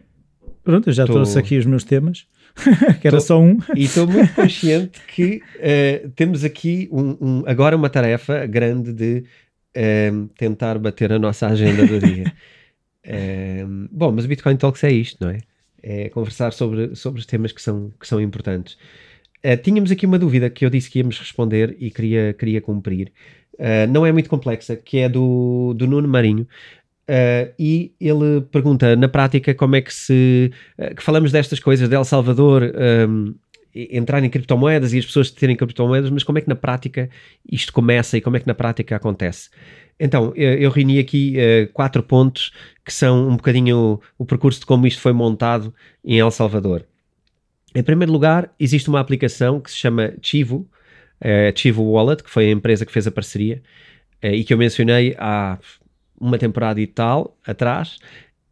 A: Pronto, eu já Tô... trouxe aqui os meus temas, que era Tô... só um.
B: E estou muito consciente que uh, temos aqui um, um, agora uma tarefa grande de uh, tentar bater a nossa agenda do dia. uh, bom, mas o Bitcoin Talks é isto, não é? É conversar sobre, sobre os temas que são, que são importantes. Uh, tínhamos aqui uma dúvida que eu disse que íamos responder e queria, queria cumprir. Uh, não é muito complexa, que é do, do Nuno Marinho. Uh, e ele pergunta na prática como é que se que falamos destas coisas de El Salvador um, entrar em criptomoedas e as pessoas terem criptomoedas, mas como é que na prática isto começa e como é que na prática acontece? Então, eu, eu reuni aqui quatro pontos que são um bocadinho o, o percurso de como isto foi montado em El Salvador. Em primeiro lugar, existe uma aplicação que se chama Chivo, uh, Chivo Wallet, que foi a empresa que fez a parceria uh, e que eu mencionei há uma temporada e tal atrás,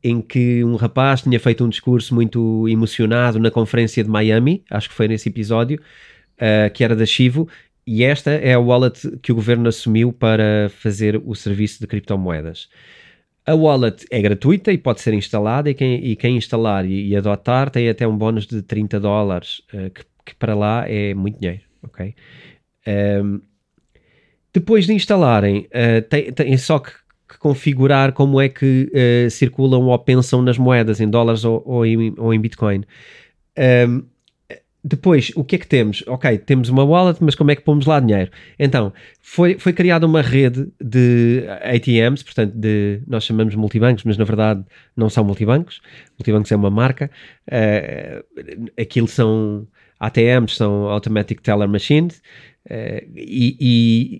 B: em que um rapaz tinha feito um discurso muito emocionado na conferência de Miami, acho que foi nesse episódio, uh, que era da Chivo, e esta é a wallet que o governo assumiu para fazer o serviço de criptomoedas. A wallet é gratuita e pode ser instalada, e quem, e quem instalar e, e, adotar tem até um bónus de 30 dólares, uh, que, que, para lá é muito dinheiro. ok? Um, ehm, depois de instalarem, uh, tem, tem só que, que, configurar como é que uh, circulam ou pensam nas moedas, em dólares ou, ou, em, ou em Bitcoin. Um, depois, o que é que temos? Ok, temos uma wallet, mas como é que pomos lá dinheiro? Então, foi, foi criada uma rede de ATMs, portanto, de, nós chamamos multibancos, mas na verdade não são multibancos. Multibancos é uma marca. Uh, aquilo são ATMs, são Automatic Teller Machines. Uh, e,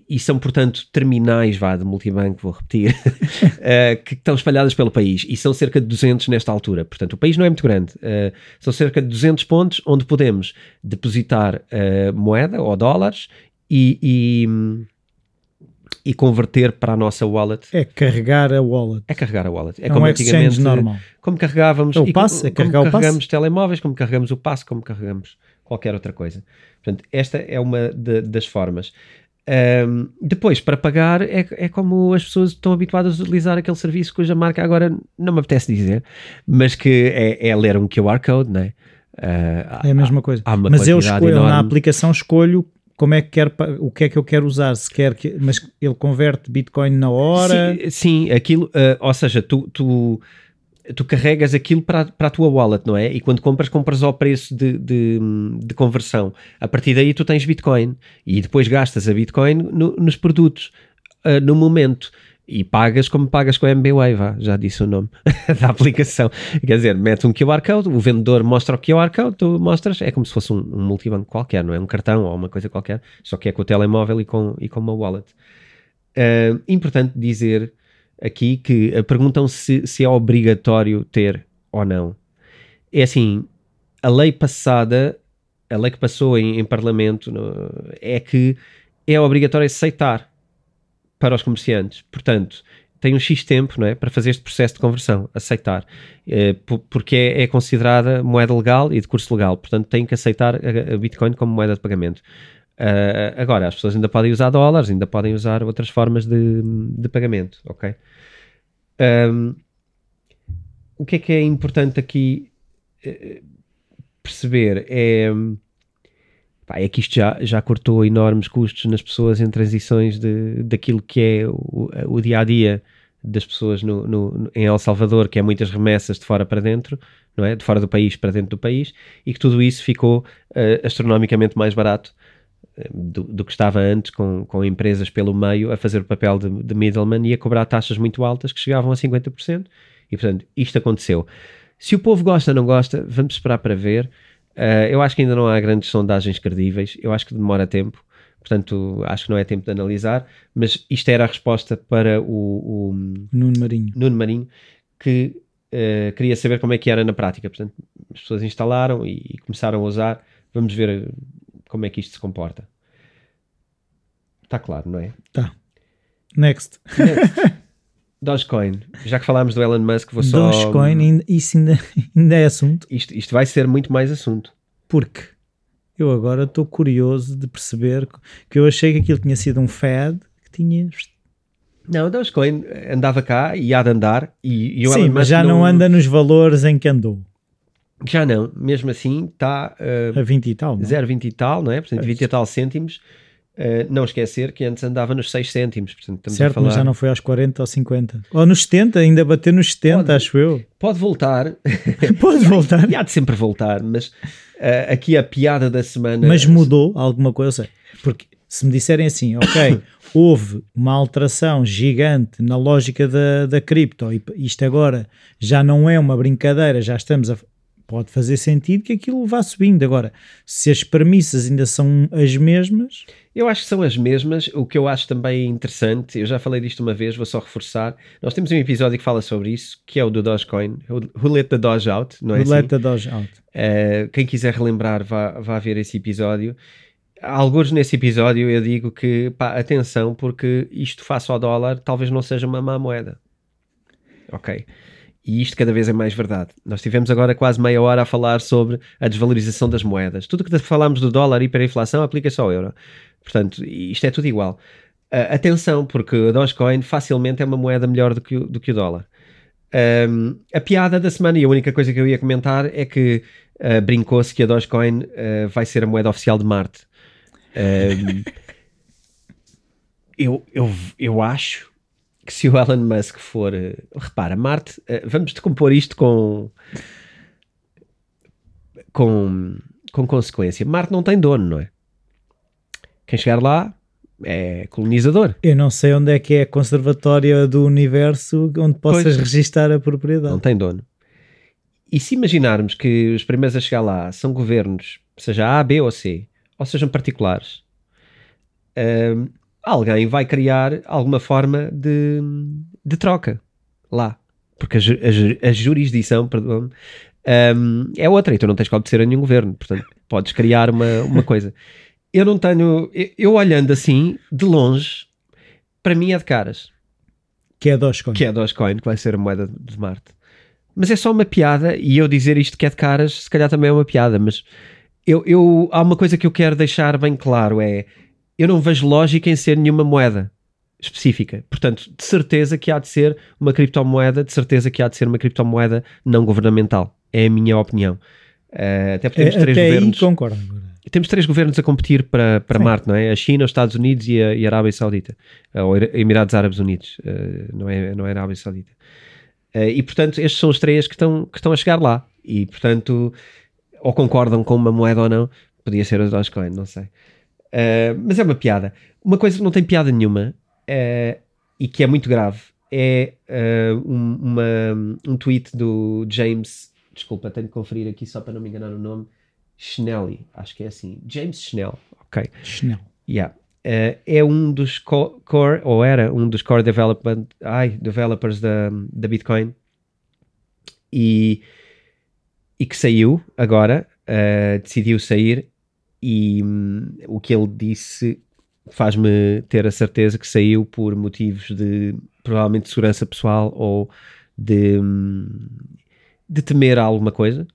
B: e, e, são, portanto, terminais vá, de multibanco, vou repetir, uh, que estão espalhadas pelo país e são cerca de 200 nesta altura. Portanto, o país não é muito grande. Uh, são cerca de 200 pontos onde podemos depositar moeda ou dólares e, e, e, converter para a nossa wallet.
A: É carregar a wallet.
B: É carregar a wallet.
A: É, é como um antigamente. normal.
B: Como carregávamos.
A: É o é carregar
B: como
A: o
B: carregamos telemóveis, como carregamos o passe, como carregamos qualquer outra coisa. Portanto, esta é uma de, das formas. Um, depois, para pagar, é, é como as pessoas estão habituadas a utilizar aquele serviço cuja marca agora não me apetece dizer, mas que é, é ler um QR Code, não é?
A: Uh, é a mesma coisa. mas eu escolho, enorme. na aplicação escolho como é que quer, o que é que eu quero usar, se quer que, mas ele converte Bitcoin na hora.
B: Sim, sim aquilo, uh, ou seja, tu, tu tu carregas aquilo para, para a tua wallet, não é? E quando compras, compras ao preço de, de, de conversão. A partir daí tu tens Bitcoin e depois gastas a Bitcoin no, nos produtos, uh, no momento. E pagas como pagas com a MBWay, vá, já disse o nome da aplicação. Quer dizer, mete um QR Code, o vendedor mostra o QR Code, tu mostras, é como se fosse um, um multibanco qualquer, não é? Um cartão ou uma coisa qualquer, só que é com o telemóvel e com, e com uma wallet. Uh, importante dizer aqui que uh, perguntam se, se é obrigatório ter ou não. É assim, a lei passada, a lei que passou em, em Parlamento, no, é que é obrigatório aceitar para os comerciantes. Portanto, tem um X tempo não é, para fazer este processo de conversão, aceitar, eh, porque é, é, considerada moeda legal e de curso legal, portanto tem que aceitar a, a Bitcoin como moeda de pagamento. Uh, agora, as pessoas ainda podem usar dólares, ainda podem usar outras formas de, de pagamento, ok? Um, o que é que é importante aqui uh, perceber é, pá, é que isto já, já cortou enormes custos nas pessoas em transições de, daquilo que é o, o dia a dia das pessoas no, no, em El Salvador, que é muitas remessas de fora para dentro, não é? De fora do país para dentro do país, e que tudo isso ficou uh, astronomicamente mais barato do, do, que estava antes, com, com empresas pelo meio a fazer o papel de, de middleman e a cobrar taxas muito altas que chegavam a 50%. E portanto, isto aconteceu. Se o povo gosta ou não gosta, vamos esperar para ver. Uh, eu acho que ainda não há grandes sondagens credíveis, eu acho que demora tempo, portanto, acho que não é tempo de analisar. Mas isto era a resposta para o, o
A: Nuno Marinho.
B: Nuno Marinho, que uh, queria saber como é que era na prática. Portanto, as pessoas instalaram e, e começaram a usar. Vamos ver como é que isto se comporta. Está claro, não é?
A: Tá. Next.
B: Next. Dogecoin. Já que falámos do Elon Musk, vou só.
A: Dogecoin, isso ainda, ainda é assunto.
B: Isto, isto vai ser muito mais assunto.
A: Porque eu agora estou curioso de perceber que eu achei que aquilo tinha sido um fad que tinha.
B: Não, o Dogecoin andava cá e há de andar. E, e
A: o Sim, Elon mas já não... não anda nos valores em que andou.
B: Já não, mesmo assim está uh,
A: a 20 e tal,
B: 0,20 e tal, não é? Portanto, 20 e tal cêntimos. Uh, não esquecer que antes andava nos 6 cêntimos. Portanto, estamos
A: certo,
B: a falar...
A: mas já não foi aos 40 ou 50. Ou nos 70, ainda bater nos 70, pode, acho eu.
B: Pode voltar.
A: pode voltar.
B: e há de sempre voltar, mas uh, aqui a piada da semana.
A: Mas mudou alguma coisa? Porque se me disserem assim, ok, houve uma alteração gigante na lógica da, da cripto e isto agora já não é uma brincadeira, já estamos a pode fazer sentido que aquilo vá subindo. Agora, se as premissas ainda são as mesmas.
B: Eu acho que são as mesmas. O que eu acho também interessante, eu já falei disto uma vez, vou só reforçar. Nós temos um episódio que fala sobre isso, que é o do Dogecoin, Who Let the Doge Out, não é? Who
A: assim? Let the Doge Out.
B: Uh, quem quiser relembrar, vá, vá ver esse episódio. Alguns nesse episódio eu digo que, pá, atenção, porque isto face ao dólar talvez não seja uma má moeda. Ok. E isto cada vez é mais verdade. Nós tivemos agora quase meia hora a falar sobre a desvalorização das moedas. Tudo que falámos do dólar e hiperinflação aplica-se ao euro. Portanto, isto é tudo igual. Uh, atenção, porque a Dogecoin facilmente é uma moeda melhor do que o, do que o dólar. Um, a piada da semana, e a única coisa que eu ia comentar é que uh, brincou-se que a Dogecoin uh, vai ser a moeda oficial de Marte. Um, eu, eu, eu acho que se o Elon Musk for. Uh, repara, Marte, uh, vamos decompor isto com. com. com consequência. Marte não tem dono, não é? Quem chegar lá é colonizador.
A: Eu não sei onde é que é a conservatória do universo onde possas pois, registar a propriedade.
B: Não tem dono. E se imaginarmos que os primeiros a chegar lá são governos, seja A, B ou C, ou sejam particulares, uh, alguém vai criar alguma forma de, de troca lá. Porque a, a, a jurisdição, perdão, um, é outra e tu não tens que obedecer a nenhum governo. Portanto, podes criar uma, uma coisa. Eu não tenho. Eu, eu, olhando assim, de longe, para mim é de caras.
A: Que é Dogecoin.
B: Que é Dogecoin, que vai ser a moeda de Marte. Mas é só uma piada e eu dizer isto que é de caras, se calhar também é uma piada. Mas eu, eu, há uma coisa que eu quero deixar bem claro: é eu não vejo lógica em ser nenhuma moeda específica. Portanto, de certeza que há de ser uma criptomoeda, de certeza que há de ser uma criptomoeda não governamental. É a minha opinião. Uh, até porque temos é, três governos.
A: Concordo.
B: Temos três governos a competir para, para Marte, não é? A China, os Estados Unidos e a, e a Arábia Saudita. Uh, ou Emirados Árabes Unidos, uh, não, é, não é a Arábia Saudita. e portanto, estes são os três que estão, que estão a chegar lá. E portanto, ou concordam com uma moeda ou não, podia ser o Dogecoin, não sei. Uh, mas é uma piada. Uma coisa que não tem piada nenhuma uh, e que é muito grave é uh, um, uma, um tweet do James. Desculpa, tenho de conferir aqui só para não me enganar o nome. Schnelly, acho que é assim. James Schnell, ok.
A: Schnell.
B: Yeah. uh, é um dos co core, ou era um dos core development, ai, developers da, da Bitcoin e, e que saiu agora, uh, decidiu sair e um, o que ele disse faz-me ter a certeza que saiu por motivos de provavelmente de segurança pessoal ou de, hum, de temer alguma coisa,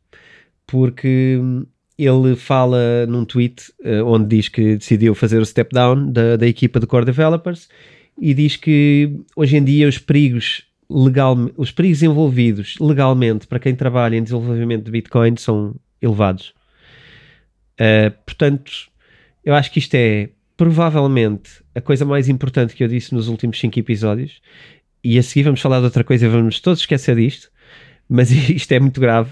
B: porque hum, ele fala num tweet uh, onde diz que decidiu fazer o step down da, da equipa de core developers e diz que hoje em dia os perigos legal, os perigos envolvidos legalmente para quem trabalha em desenvolvimento de Bitcoin são elevados. Uh, portanto, eu acho que isto é provavelmente a coisa mais importante que eu disse nos últimos 5 episódios. E a seguir vamos falar de outra coisa e vamos todos esquecer disto. Mas isto é muito grave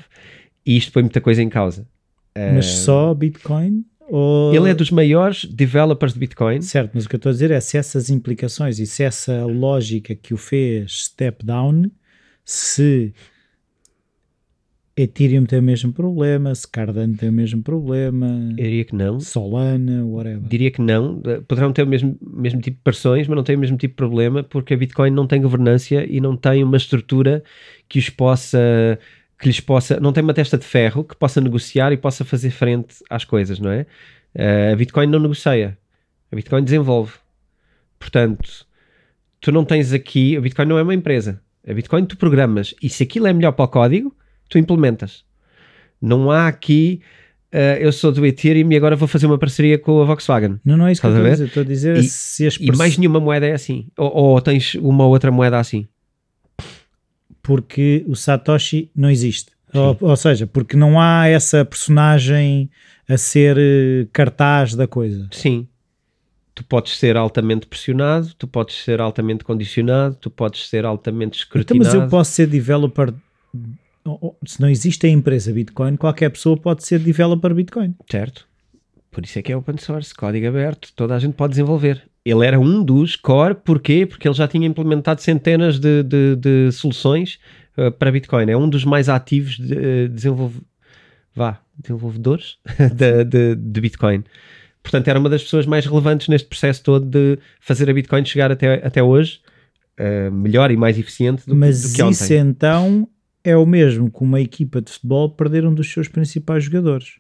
B: e isto põe muita coisa em causa.
A: Mas uh, só Bitcoin? Ou...
B: Ele é dos maiores developers de Bitcoin.
A: Certo, mas o que eu estou a dizer é se essas implicações e se essa lógica que o fez step down, se Ethereum tem o mesmo problema, se Cardano tem o mesmo problema.
B: Eu diria que não.
A: Solana, whatever.
B: Diria que não. Poderão ter o mesmo, mesmo tipo de pressões, mas não tem o mesmo tipo de problema porque a Bitcoin não tem governância e não tem uma estrutura que os possa que lhes possa, não tem uma testa de ferro que possa negociar e possa fazer frente às coisas, não é? Uh, a Bitcoin não negocia, a Bitcoin desenvolve. Portanto, tu não tens aqui, a Bitcoin não é uma empresa. A Bitcoin tu programas e se aquilo é melhor para o código, tu implementas. Não há aqui uh, eu sou do Ethereum e agora vou fazer uma parceria com a Volkswagen.
A: Não, não é isso que eu estou a dizer. Estou a dizer
B: e,
A: se as
B: E mais nenhuma moeda é assim. Ou, ou tens uma outra moeda assim.
A: Porque o Satoshi não existe. Ou, ou, seja, porque não há essa personagem a ser eh, cartaz da coisa.
B: Sim. Tu podes ser altamente pressionado, tu podes ser altamente condicionado, tu podes ser altamente escrutinado.
A: Então, mas eu posso ser developer se não existe a empresa Bitcoin, qualquer pessoa pode ser developer Bitcoin.
B: Certo. Por isso é que é open source, código aberto, toda a gente pode desenvolver. Ele era um dos core, porquê? Porque ele já tinha implementado centenas de, de, de soluções uh, para Bitcoin. É um dos mais ativos de, uh, desenvolve... Vá, desenvolvedores de, de, de, Bitcoin. Portanto, era uma das pessoas mais relevantes neste processo todo de fazer a Bitcoin chegar até, até hoje uh, melhor e mais eficiente do,
A: Mas
B: do que ontem.
A: Mas isso então é o mesmo que uma equipa de futebol perder um dos seus principais jogadores.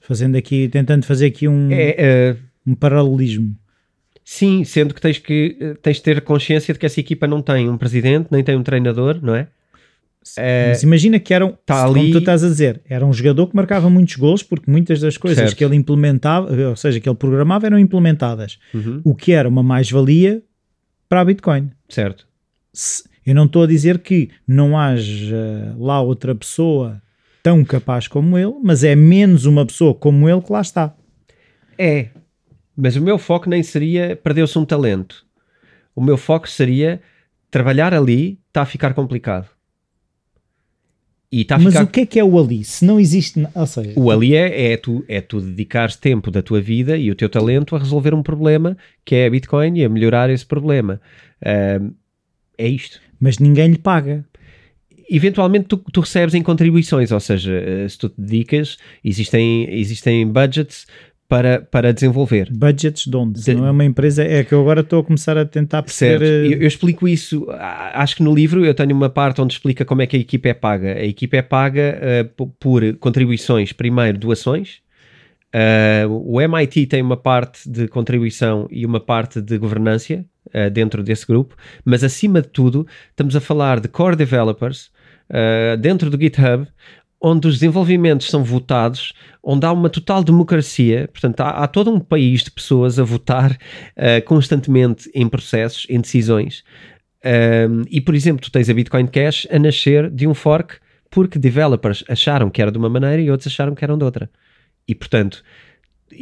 A: Fazendo aqui, tentando fazer aqui um, é, uh, um paralelismo.
B: Sim, sendo que tens, que eh, tens de ter consciência de que essa equipa não tem um presidente, nem tem um treinador, não é?
A: é Mas imagina que eram, tá como ali... tu estás a dizer, era um jogador que marcava muitos gols porque muitas das coisas certo. que ele implementava, ou seja, que ele programava, eram implementadas. Uhum. O que era uma mais-valia para a Bitcoin.
B: Certo.
A: Se, eu não estou a dizer que não haja lá outra pessoa tão capaz como ele, mas é menos uma pessoa como ele que lá está.
B: É, mas o meu foco nem seria perder-se um talento. O meu foco seria trabalhar ali está a ficar complicado.
A: E tá a mas ficar... o que é que é o ali? Se não existe. Ou seja,
B: o ali é, é, tu, é tu dedicares tempo da tua vida e o teu talento a resolver um problema que é a Bitcoin e a melhorar esse problema. Uh, é isto
A: mas ninguém lhe paga.
B: Eventualmente tu, tu, recebes em contribuições, ou seja, eh, se tu te dedicas, existem, existem budgets para, para desenvolver.
A: Budgets de onde? De... Não é uma empresa, é que eu agora estou a começar a tentar
B: perceber... Certo, eh, eu, eu, explico isso, acho que no livro eu tenho uma parte onde explica como é que a equipa é paga. A equipa é paga uh, por contribuições, primeiro doações, Uh, o MIT tem uma parte de contribuição e uma parte de governância uh, dentro desse grupo, mas acima de tudo estamos a falar de core developers uh, dentro do GitHub, onde os desenvolvimentos são votados, onde há uma total democracia, portanto há, há todo um país de pessoas a votar constantemente em processos, em decisões. e por exemplo, tu tens a Bitcoin Cash a nascer de um fork porque developers acharam que era de uma maneira e outros acharam que eram de outra. E, portanto,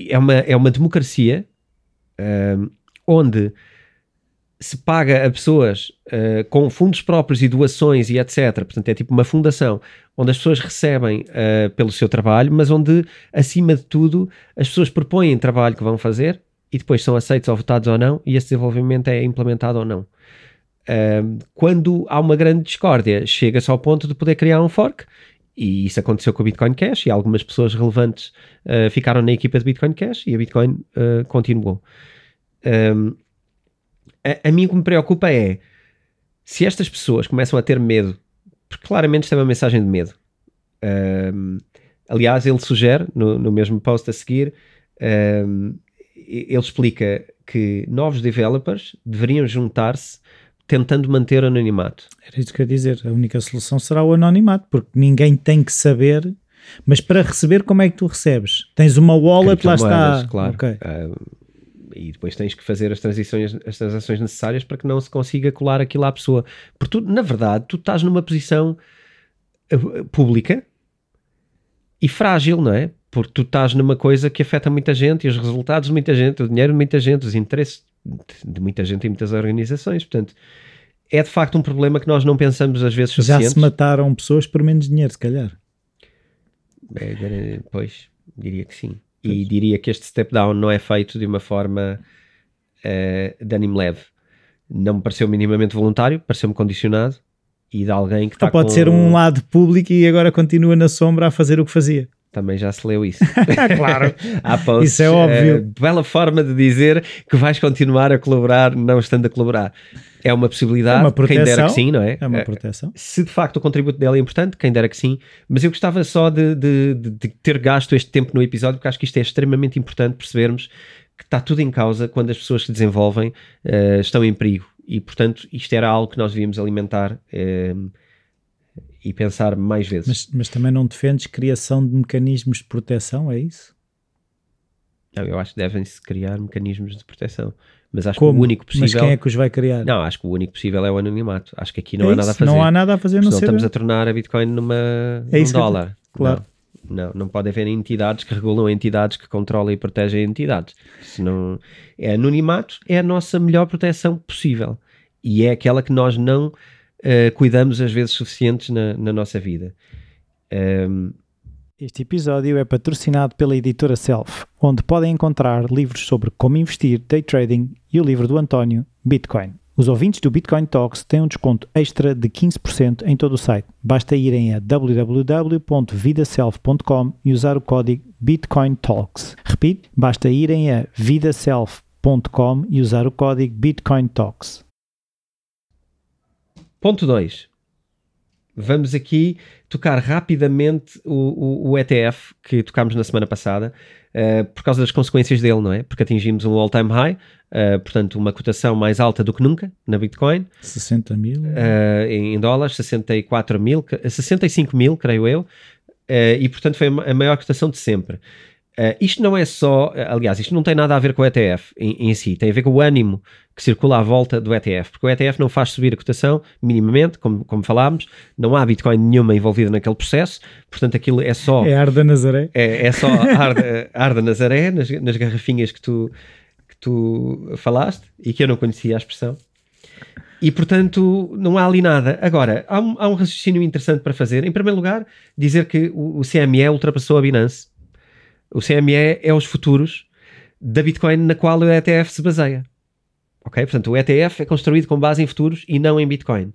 B: é uma, é uma democracia uh, onde se paga a pessoas uh, com fundos próprios e doações e etc. Portanto, é tipo uma fundação onde as pessoas recebem uh, pelo seu trabalho, mas onde, acima de tudo, as pessoas propõem trabalho que vão fazer e depois são aceitos ou votados ou não, e esse desenvolvimento é implementado ou não. Uh, quando há uma grande discórdia, chega-se ao ponto de poder criar um fork e isso aconteceu com o Bitcoin Cash e algumas pessoas relevantes uh, ficaram na equipa de Bitcoin Cash e a Bitcoin uh, continuou. Um, a, a mim o que me preocupa é se estas pessoas começam a ter medo, porque claramente isto é uma mensagem de medo. Um, aliás, ele sugere no, no, mesmo post a seguir, um, ele explica que novos developers deveriam juntar-se tentando manter o anonimato.
A: Era isso que eu ia dizer. A única solução será o anonimato, porque ninguém tem que saber. Mas para receber, como é que tu recebes? Tens uma wallet, lá está.
B: Claro. Okay. Uh, e depois tens que fazer as transições, as transações necessárias para que não se consiga colar aquilo à pessoa. Porque tu, na verdade, tu estás numa posição uh, pública e frágil, não é? Porque tu estás numa coisa que afeta muita gente e os resultados de muita gente, o dinheiro de muita gente, os interesses de muita gente e muitas organizações. Portanto, é de facto um problema que nós não pensamos às vezes
A: Já se mataram pessoas por menos dinheiro, se calhar.
B: É, pois, diria que sim. Pois. E diria que este step down não é feito de uma forma uh, de ânimo leve. Não me pareceu minimamente voluntário, pareceu-me condicionado e de alguém que está
A: pode com... ser um lado público e agora continua na sombra a fazer o que fazia.
B: Também já se leu isso.
A: claro.
B: Há posts,
A: isso é óbvio.
B: Uh, bela forma de dizer que vais continuar a colaborar não estando a colaborar. É uma possibilidade, é uma quem dera que sim, não é?
A: É uma proteção.
B: Se de facto o contributo dela é importante, quem dera que sim, mas eu gostava só de, de, de, de ter gasto este tempo no episódio, porque acho que isto é extremamente importante percebermos que está tudo em causa quando as pessoas que desenvolvem uh, estão em perigo. E, portanto, isto era algo que nós devíamos alimentar uh, e pensar mais vezes.
A: Mas, mas, também não defendes criação de mecanismos de proteção, é isso?
B: Não, eu acho que devem-se criar mecanismos de proteção. Mas acho Como? que o único possível.
A: Mas quem é que os vai criar?
B: Não, acho que o único possível é o anonimato. Acho que aqui não é há nada a fazer.
A: Não há nada a fazer,
B: não
A: ser...
B: estamos a tornar a Bitcoin numa, é num dólar.
A: Claro.
B: Não, não, não pode haver entidades que regulam entidades que controlam e protegem entidades. Se não é anonimato, é a nossa melhor proteção possível. E é aquela que nós não uh, cuidamos às vezes suficientes na, na nossa vida. Um,
A: este episódio é patrocinado pela editora Self, onde podem encontrar livros sobre como investir, day trading e o livro do António, Bitcoin. Os ouvintes do Bitcoin Talks têm um desconto extra de 15% em todo o site. Basta irem a www.vidaself.com e usar o código Bitcoin Talks. Repito, basta irem a vidaself.com e usar o código Bitcoin Talks.
B: Ponto 2 vamos aqui tocar rapidamente o, o, o ETF que tocámos na semana passada, uh, por causa das consequências dele, não é? Porque atingimos um all-time high, uh, portanto, uma cotação mais alta do que nunca na Bitcoin.
A: 60 mil?
B: Uh, em, em, dólares, 64 mil, 65 mil, creio eu, e portanto foi a maior cotação de sempre. Uh, isto não é só, aliás, isto não tem nada a ver com o ETF em, em, si, tem a ver com o ânimo que circula à volta do ETF, porque o ETF não faz subir a cotação minimamente, como, como falámos, não há Bitcoin nenhuma envolvida naquele processo, portanto aquilo é só.
A: É Arda Nazaré.
B: É, é só Arda, arda Nazaré, nas, nas garrafinhas que tu, que tu falaste e que eu não conhecia a expressão. E portanto não há ali nada. Agora, há um, há um raciocínio interessante para fazer. Em primeiro lugar, dizer que o, o CME ultrapassou a Binance o CME é os futuros da Bitcoin na qual o ETF se baseia. Ok? Portanto, o ETF é construído com base em futuros e não em Bitcoin.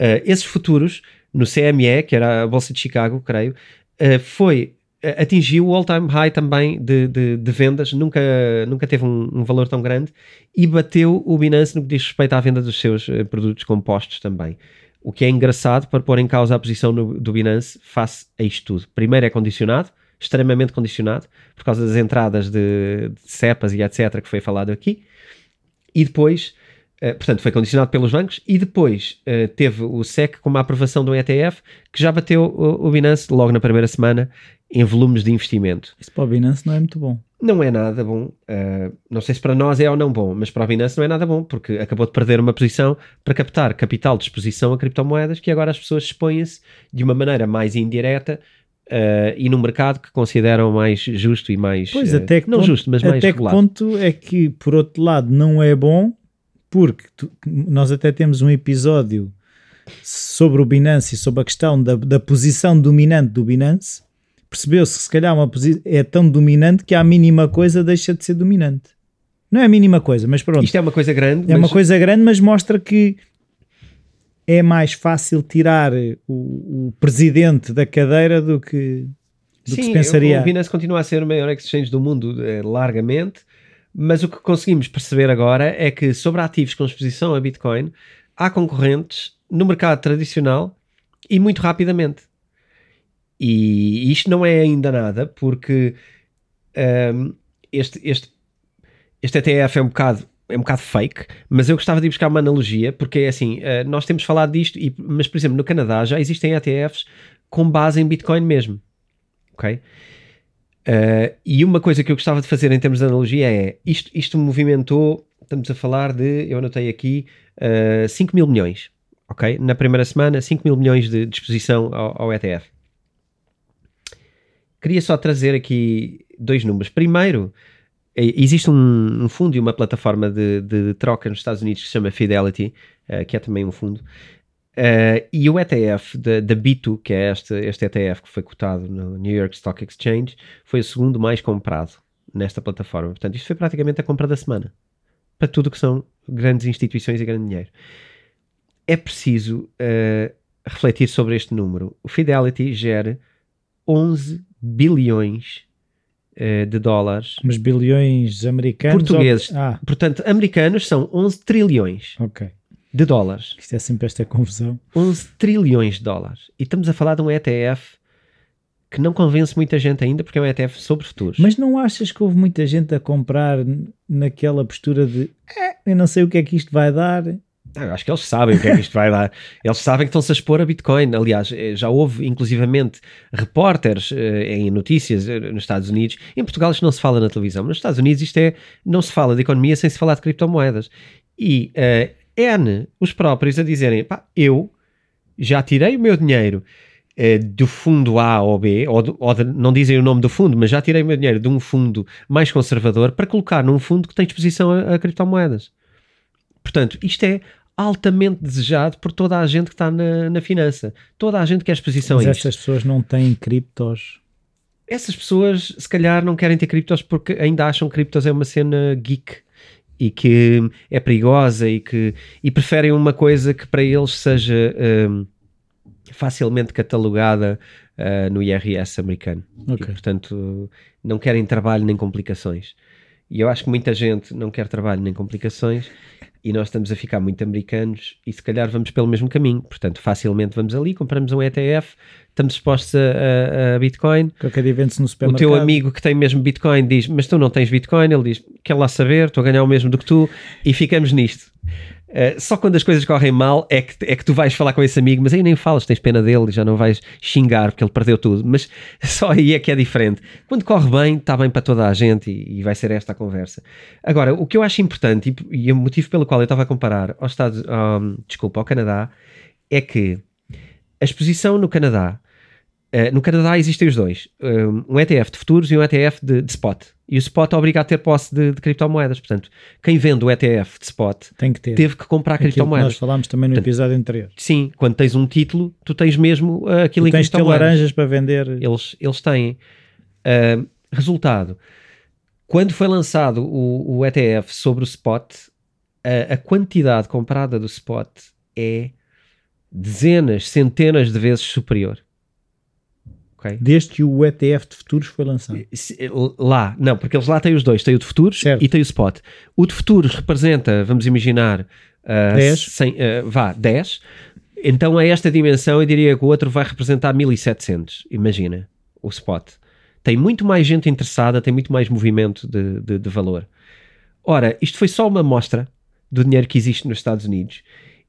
B: Uh, esses futuros, no CME, que era a Bolsa de Chicago, creio, uh, foi uh, atingiu o all-time high também de, de, de, vendas, nunca, nunca teve um, um, valor tão grande e bateu o Binance no que diz respeito à venda dos seus produtos compostos também. O que é engraçado para pôr em causa a posição no, do Binance face a isto tudo. Primeiro é condicionado, extremamente condicionado por causa das entradas de, de cepas e etc. que foi falado aqui. E depois, uh, portanto, foi condicionado pelos bancos e depois uh, teve o SEC com uma aprovação do ETF que já bateu o, o Binance logo na primeira semana em volumes de investimento.
A: Isso para o Binance não é muito bom.
B: Não é nada bom. Uh, não sei se para nós é ou não bom, mas para o Binance não é nada bom, porque acabou de perder uma posição para captar capital de exposição a criptomoedas que agora as pessoas expõem-se de uma maneira mais indireta Uh, e num mercado que consideram mais justo e mais
A: pois, até que
B: não
A: ponto,
B: justo, mas mais
A: até que ponto é que por outro lado não é bom? Porque tu, nós até temos um episódio sobre o Binance e sobre a questão da, da posição dominante do Binance. Percebeu-se que se calhar uma é tão dominante que a mínima coisa deixa de ser dominante. Não é a mínima coisa, mas pronto.
B: Isto é uma coisa grande
A: é mas... uma coisa grande, mas mostra que é mais fácil tirar o, o presidente da cadeira do que, do
B: Sim,
A: que se pensaria.
B: o Binance continua a ser o maior exchange do mundo eh, largamente, Mas o que conseguimos perceber agora é que sobre ativos com exposição a Bitcoin, há concorrentes no mercado tradicional e muito rapidamente. E isto não é ainda nada, porque um, este, este, este ETF é um bocado é um bocado fake, mas eu gostava de ir buscar uma analogia, porque é assim, uh, nós temos falado disto, e, mas por exemplo, no Canadá já existem ETFs com base em Bitcoin mesmo, ok? Uh, e uma coisa que eu gostava de fazer em termos de analogia é, isto, isto movimentou, estamos a falar de, eu anotei aqui, uh, 5 mil milhões, ok? Na primeira semana, 5 mil milhões de disposição ao, ao ETF. Queria só trazer aqui dois números. Primeiro, existe um, um, fundo e uma plataforma de, de, troca nos Estados Unidos que se chama Fidelity, uh, que é também um fundo. Uh, e o ETF da B2, que é este, este ETF que foi cotado no New York Stock Exchange, foi o segundo mais comprado nesta plataforma. Portanto, isto foi praticamente a compra da semana para tudo que são grandes instituições e grande dinheiro. É preciso uh, refletir sobre este número. O Fidelity gera 11 bilhões de dólares.
A: Mas bilhões americanos?
B: Portugueses. Ou... Ah. Portanto, americanos são 11 trilhões
A: okay.
B: de dólares.
A: Isto é sempre esta confusão.
B: 11 trilhões de dólares. E estamos a falar de um ETF que não convence muita gente ainda porque é um ETF sobre futuros.
A: Mas não achas que houve muita gente a comprar naquela postura de eh, eu não sei o que é que isto vai dar,
B: eu acho que eles sabem o que é que isto vai dar. Eles sabem que estão-se a expor a Bitcoin. Aliás, eh, já houve inclusivamente repórteres eh, em notícias eh, nos Estados Unidos. Em Portugal isto não se fala na televisão, mas nos Estados Unidos isto é, não se fala de economia sem se falar de criptomoedas. E uh, N, os próprios a dizerem, pá, eu já tirei o meu dinheiro uh, do fundo A ou B, ou, de, ou de, não dizem o nome do fundo, mas já tirei o meu dinheiro de um fundo mais conservador para colocar num fundo que tem exposição a, a criptomoedas. Portanto, isto é altamente desejado por toda a gente que está na, na finança. Toda a gente quer exposição
A: Mas
B: a
A: isto. essas pessoas não têm criptos?
B: Essas pessoas, se calhar, não querem ter criptos porque ainda acham que criptos é uma cena geek e que é perigosa e que e preferem uma coisa que para eles seja um, facilmente catalogada uh, no IRS americano. Okay. E, portanto, não querem trabalho nem complicações. E eu acho que muita gente não quer trabalho nem complicações e nós estamos a ficar muito americanos e se calhar vamos pelo mesmo caminho. Portanto, facilmente vamos ali, compramos um ETF, estamos expostos a, a, a Bitcoin.
A: Qualquer dia vende-se no supermercado.
B: O teu amigo que tem mesmo Bitcoin diz, mas tu não tens Bitcoin? Ele diz, quer lá saber, estou a ganhar o mesmo do que tu e ficamos nisto. Uh, só quando as coisas correm mal é que, é que tu vais falar com esse amigo, mas aí nem falas, tens pena dele, já não vais xingar porque ele perdeu tudo. Mas só aí é que é diferente. Quando corre bem, está bem para toda a gente e, e, vai ser esta a conversa. Agora, o que eu acho importante e, e o motivo pelo qual eu estava a comparar aos Estados, um, desculpa, ao Canadá, é que a exposição no Canadá Uh, no Canadá existem os dois, um ETF de futuros e um ETF de, de spot. E o spot obriga a ter posse de, de, criptomoedas. Portanto, quem vende o ETF de spot
A: Tem que ter.
B: teve que comprar aquilo criptomoedas.
A: nós falámos também no Portanto, episódio anterior.
B: Sim, quando tens um título, tu tens mesmo uh, aquilo tu
A: em tens criptomoedas. Tens laranjas para vender.
B: Eles, eles têm. Uh, resultado, quando foi lançado o, o ETF sobre o spot, a quantidade comprada do spot é dezenas, centenas de vezes superior.
A: Okay. Desde que o ETF de futuros foi lançado.
B: Lá, não, porque eles lá têm os dois, tem o de futuros certo. e tem o spot. O de futuros representa, vamos imaginar, uh,
A: 10.
B: 100, uh, vá, 10. Então a esta dimensão eu diria que o outro vai representar 1700, imagina, o spot. Tem muito mais gente interessada, tem muito mais movimento de, de, de valor. Ora, isto foi só uma amostra do dinheiro que existe nos Estados Unidos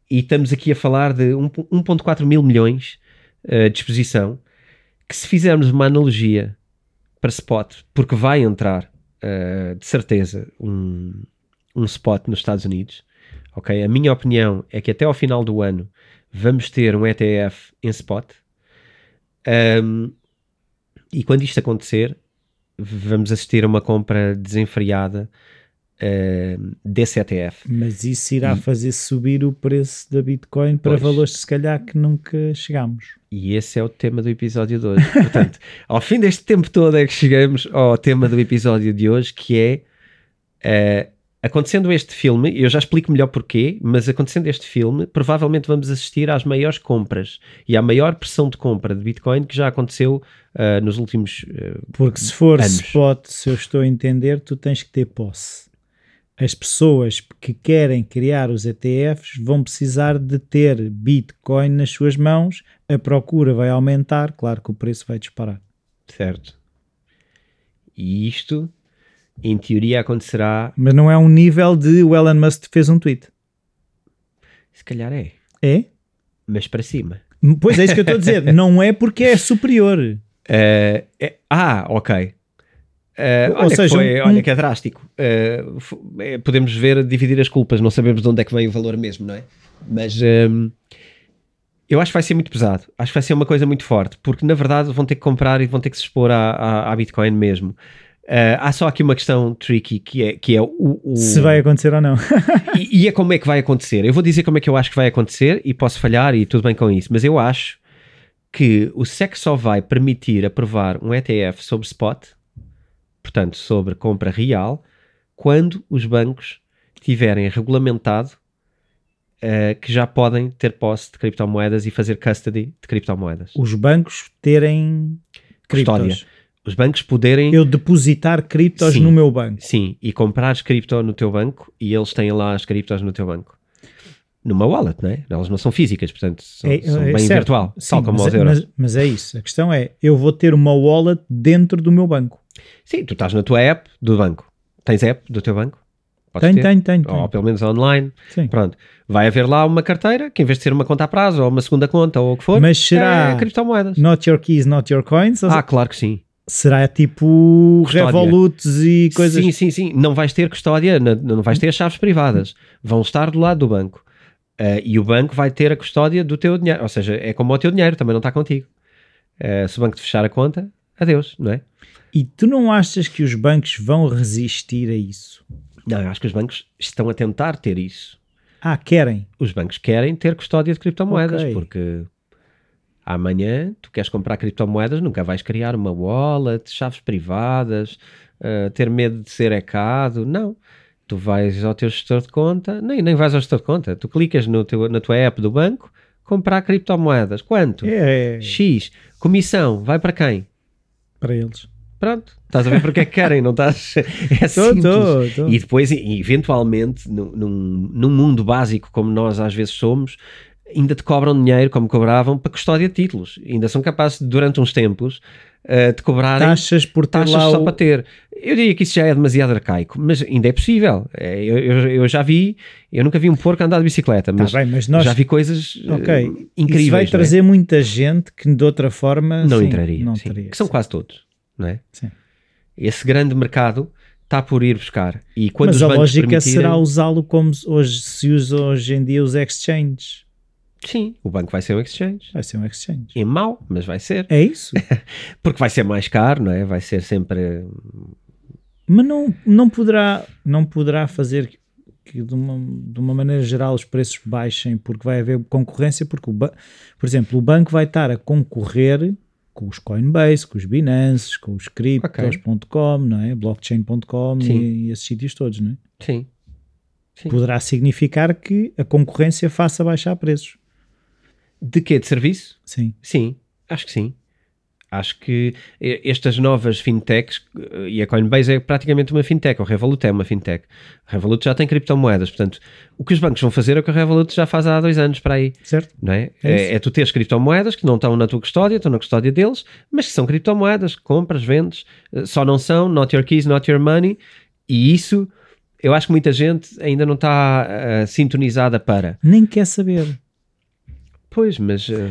B: e estamos aqui a falar de 1.4 mil milhões uh, de exposição que se fizermos uma analogia para spot, porque vai entrar uh, de certeza um, um spot nos Estados Unidos, ok? A minha opinião é que até ao final do ano vamos ter um ETF em spot. Um, e quando isto acontecer, vamos assistir a uma compra desenfreada uh, desse ETF.
A: Mas isso irá e, fazer subir o preço da Bitcoin para pois, valores se calhar que nunca chegamos.
B: E esse é o tema do episódio de hoje. Portanto, ao fim deste tempo todo é que chegamos ao tema do episódio de hoje, que é uh, acontecendo este filme, eu já explico melhor porquê, mas acontecendo este filme, provavelmente vamos assistir às maiores compras e à maior pressão de compra de Bitcoin que já aconteceu uh, nos últimos uh,
A: Porque se for anos. spot, se eu estou a entender, tu tens que ter posse. As pessoas que querem criar os ETFs vão precisar de ter Bitcoin nas suas mãos, a procura vai aumentar, claro que o preço vai disparar.
B: Certo. E isto, em teoria, acontecerá.
A: Mas não é um nível de o Elon Musk fez um tweet.
B: Se calhar é.
A: É?
B: Mas para cima.
A: Pois é isso que eu estou a dizer. não é porque é superior.
B: Uh, é... ah, ok. Uh,
A: Ou
B: olha,
A: seja,
B: que foi,
A: um-
B: olha que é drástico. Uh, podemos ver, dividir as culpas, não sabemos de onde é que vem o valor mesmo, não é? Mas um, eu acho que vai ser muito pesado. Acho que vai ser uma coisa muito forte, porque na verdade vão ter que comprar e vão ter que se expor à, à, à Bitcoin mesmo. Uh, há só aqui uma questão tricky que é, que é o, o-
A: Se vai acontecer ou não.
B: e, e é como é que vai acontecer. Eu vou dizer como é que eu acho que vai acontecer e posso falhar e tudo bem com isso, mas eu acho que o SEC só vai permitir aprovar um ETF sobre spot, portanto sobre compra real, quando os bancos tiverem regulamentado eh, que já podem ter posse de criptomoedas e fazer custody de criptomoedas.
A: Os bancos terem
B: Custódia.
A: criptos.
B: Os bancos poderem
A: Eu depositar criptos
B: Sim.
A: no meu banco.
B: Sim, e comprares cripto no teu banco e eles têm lá as criptos no teu banco. Numa wallet, não é? Elas não são físicas, portanto são,
A: É-
B: são
A: é
B: bem
A: certo.
B: virtual,
A: Sim,
B: tal como
A: mas,
B: os
A: é-
B: euros.
A: mas- mas é isso. A questão é, eu vou ter uma wallet dentro do meu banco.
B: Sim, tu estás na tua app do banco. Tens app do teu banco? Podes
A: Tenho,
B: ter?
A: tenho, tenho.
B: Ou
A: tenho.
B: pelo menos online.
A: Sim.
B: Pronto. Vai haver lá uma carteira que em vez de ser uma conta a prazo ou uma segunda conta ou o que for,
A: Mas será
B: é criptomoedas.
A: not your keys, not your coins?
B: Ah, claro que sim.
A: será tipo
B: Custódia.
A: Revoluts e coisas?
B: Sim, sim, sim. Não vais ter custódia, não vais ter as chaves privadas. Vão estar do lado do banco. Ah, e o banco vai ter a custódia do teu dinheiro. Ou seja, é como o teu dinheiro, também não está contigo. Ah, se o banco te fechar a conta, adeus, não é?
A: E tu não achas que os bancos vão resistir a isso?
B: Não, eu acho que os bancos estão a tentar ter isso.
A: Ah, querem.
B: Os bancos querem ter custódia de criptomoedas,
A: Ok.
B: porque amanhã tu queres comprar criptomoedas, nunca vais criar uma wallet, chaves privadas, ah, ter medo de ser hacado. Não. Tu vais ao teu gestor de conta, nem, nem vais ao gestor de conta, tu clicas no teu, na tua app do banco, comprar criptomoedas. Quanto?
A: É,
B: X. Comissão, vai para quem?
A: para eles.
B: Pronto, estás a ver porque é que querem, não estás? É
A: Tô,
B: simples.
A: tô, tô.
B: E depois, eventualmente, num, num, num mundo básico como nós às vezes somos, ainda te cobram dinheiro, como cobravam, para custódia de títulos. Ainda são capazes, durante uns tempos, eh, de cobrarem
A: Taxas por
B: taxas só
A: o...
B: para ter. Eu diria que isso já é demasiado arcaico, mas ainda é possível. É, eu, eu- eu já vi, eu nunca vi um porco andar de bicicleta,
A: Tá
B: mas
A: bem, mas nós...
B: já vi coisas eh,
A: Ok,
B: incríveis.
A: Isso vai
B: é?
A: trazer muita gente que de outra forma
B: não
A: sim,
B: entraria,
A: Não
B: sim.
A: teria,
B: que são
A: sim.
B: quase todos, não é?
A: Sim.
B: Esse grande mercado está por ir buscar. E quando
A: Mas a lógica
B: permitirem-
A: será usá-lo como hoje se usa hoje em dia os exchanges.
B: Sim, o banco vai ser um exchange.
A: Vai ser um exchange.
B: É mau, mas vai ser.
A: É isso?
B: Porque vai ser mais caro, não é? Vai ser sempre.
A: Mas não, não, poderá, não poderá fazer que de uma, de uma maneira geral os preços baixem porque vai haver concorrência, porque, o por exemplo, o banco vai estar a concorrer com os Coinbase, com os Binance, com os Cryptos.com, não é? Blockchain.com e, e esses sítios todos, não é?
B: Sim. Sim.
A: Poderá significar que a concorrência faça baixar preços.
B: De quê? De serviço?
A: Sim.
B: Sim, acho que sim. Acho que eh, estas novas fintechs, eh, e a Coinbase é praticamente uma fintech, o Revolut é uma fintech. A Revolut já tem criptomoedas, portanto, o que os bancos vão fazer é o que a Revolut já faz há dois anos para aí.
A: Certo?
B: não é?
A: É
B: É, é tu teres criptomoedas que não estão na tua custódia, estão na custódia deles, mas que são criptomoedas, compras, vendes, eh, só não são, not your keys, not your money, e isso eu acho que muita gente ainda não está eh, sintonizada para.
A: Nem quer saber.
B: Pois, mas eh,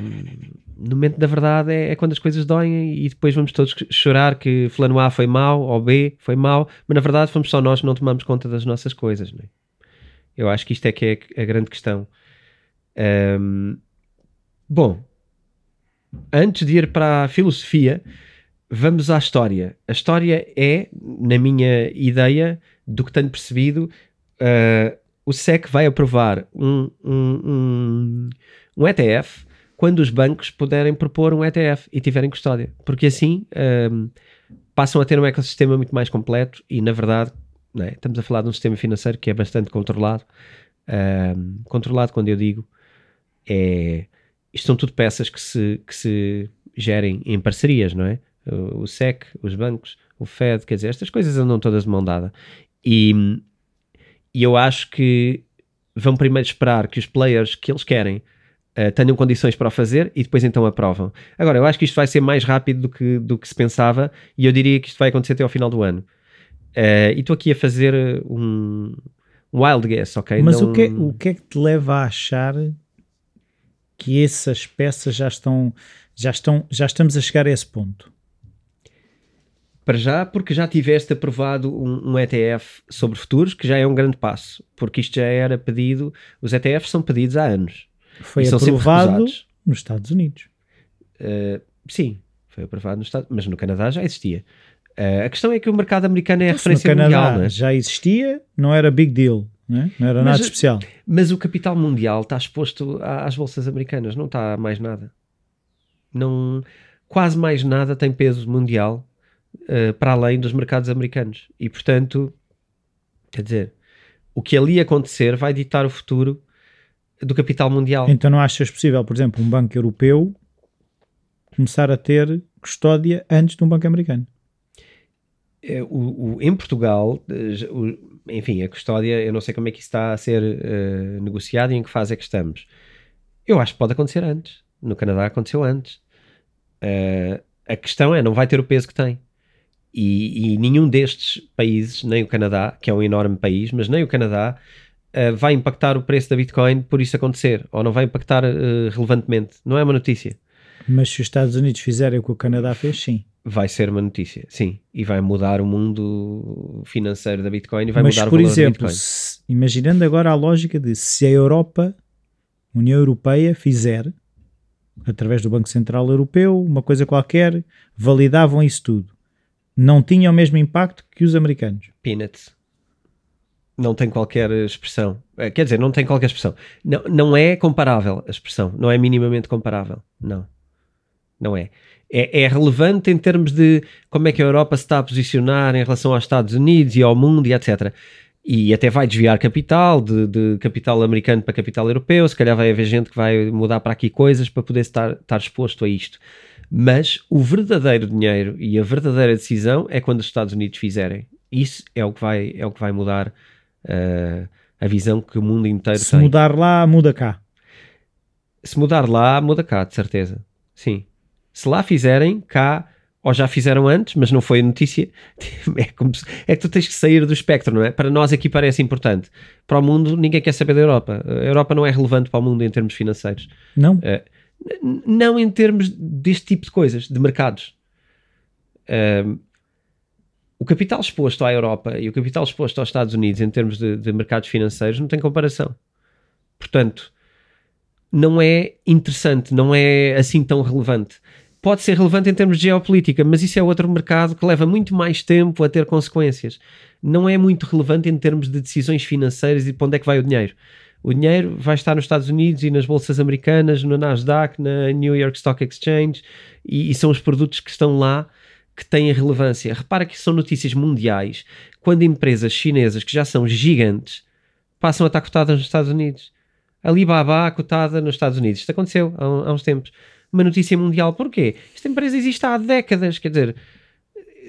B: no momento da verdade é, é quando as coisas doem e depois vamos todos chorar que fulano A foi mau ou B foi mau, mas na verdade fomos só nós que não tomamos conta das nossas coisas, não é? Eu acho que isto é que é a grande questão. Ahm, bom, antes de ir para a filosofia, vamos à história. A história é, na minha ideia, do que tenho percebido, ah, o SEC vai aprovar um, um, um, um ETF quando os bancos puderem propor um ETF e tiverem custódia. Porque assim ahm, passam a ter um ecossistema muito mais completo e, na verdade, não é? estamos a falar de um sistema financeiro que é bastante controlado. Ahm, controlado, quando eu digo, é. Isto são tudo peças que se, que se gerem em parcerias, não é? O, o SEC, os bancos, o FED, quer dizer, estas coisas andam todas de mão dada. E, e eu acho que vão primeiro esperar que os players que eles querem uh, tenham condições para o fazer e depois então aprovam. Agora, eu acho que isto vai ser mais rápido do que, do que se pensava e eu diria que isto vai acontecer até ao final do ano. Uh, e estou aqui a fazer um, um wild guess, ok?
A: Mas Não... o, que, é, o que é que te leva a achar que essas peças já estão, já estão, já estamos a chegar a esse ponto?
B: Para já, porque já tiveste aprovado um, um, ETF sobre futuros, que já é um grande passo, porque isto já era pedido, os ETFs são pedidos há anos.
A: Foi aprovado nos Estados Unidos.
B: Uh, sim, foi aprovado nos Estados mas no Canadá já existia. Uh, a questão é que o mercado americano é então, a referência no Canadá mundial. Né?
A: Já existia, não era big deal, né? não era mas, nada especial.
B: Mas o capital mundial está exposto às bolsas americanas, não está mais nada. Não, quase mais nada tem peso mundial uh, para além dos mercados americanos. E, portanto, quer dizer, o que ali acontecer vai ditar o futuro do capital mundial.
A: Então não achas possível, por exemplo, um banco europeu começar a ter custódia antes de um banco americano?
B: É, o, o, em Portugal, eh, o, enfim, a custódia, eu não sei como é que isso está a ser uh, negociado e em que fase é que estamos. Eu acho que pode acontecer antes. No Canadá aconteceu antes. Uh, a questão é, não vai ter o peso que tem. E, e, nenhum destes países, nem o Canadá, que é um enorme país, mas nem o Canadá, uh, vai impactar o preço da Bitcoin por isso acontecer, ou não vai impactar uh, relevantemente. Não é uma notícia.
A: Mas se os Estados Unidos fizerem o que o Canadá fez, sim.
B: Vai ser uma notícia, sim. E vai mudar o mundo financeiro da Bitcoin e vai mas, mudar
A: por
B: o valor
A: exemplo. Se, imaginando agora a lógica de se a Europa, União Europeia, fizer através do Banco Central Europeu, uma coisa qualquer, validavam isso tudo não tinha o mesmo impacto que os americanos.
B: Peanuts. Não tem qualquer expressão. Eh, quer dizer, não tem qualquer expressão. Não, não é comparável a expressão. Não é minimamente comparável. Não. Não é. é. É relevante em termos de como é que a Europa se está a posicionar em relação aos Estados Unidos e ao mundo e etc. E até vai desviar capital, de, de capital americano para capital europeu. Se calhar vai haver gente que vai mudar para aqui coisas para poder estar, estar exposto a isto. Mas o verdadeiro dinheiro e a verdadeira decisão é quando os Estados Unidos fizerem. Isso é o que vai, é o que vai mudar uh, a visão que o mundo inteiro
A: Se
B: tem.
A: Se mudar lá, muda cá.
B: Se mudar lá, muda cá, de certeza. Sim. Se lá fizerem, cá ou já fizeram antes, mas não foi notícia, é, como se, é que tu tens que sair do espectro, não é? Para nós aqui parece importante. Para o mundo, ninguém quer saber da Europa. A Europa não é relevante para o mundo em termos financeiros.
A: Não? Uh,
B: não em termos deste tipo de coisas, de mercados. Um, o capital exposto à Europa e o capital exposto aos Estados Unidos em termos de, de mercados financeiros não tem comparação. Portanto, não é interessante, não é assim tão relevante. Pode ser relevante em termos de geopolítica, mas isso é outro mercado que leva muito mais tempo a ter consequências. Não é muito relevante em termos de decisões financeiras e para onde é que vai o dinheiro o dinheiro vai estar nos Estados Unidos e nas bolsas americanas, no Nasdaq, na New York Stock Exchange, e, e são os produtos que estão lá que têm relevância. Repara que são notícias mundiais quando empresas chinesas que já são gigantes passam a estar cotadas nos Estados Unidos. Alibaba cotada nos Estados Unidos. Isto aconteceu há, há uns tempos. Uma notícia mundial. Porquê? Esta empresa existe há décadas. Quer dizer,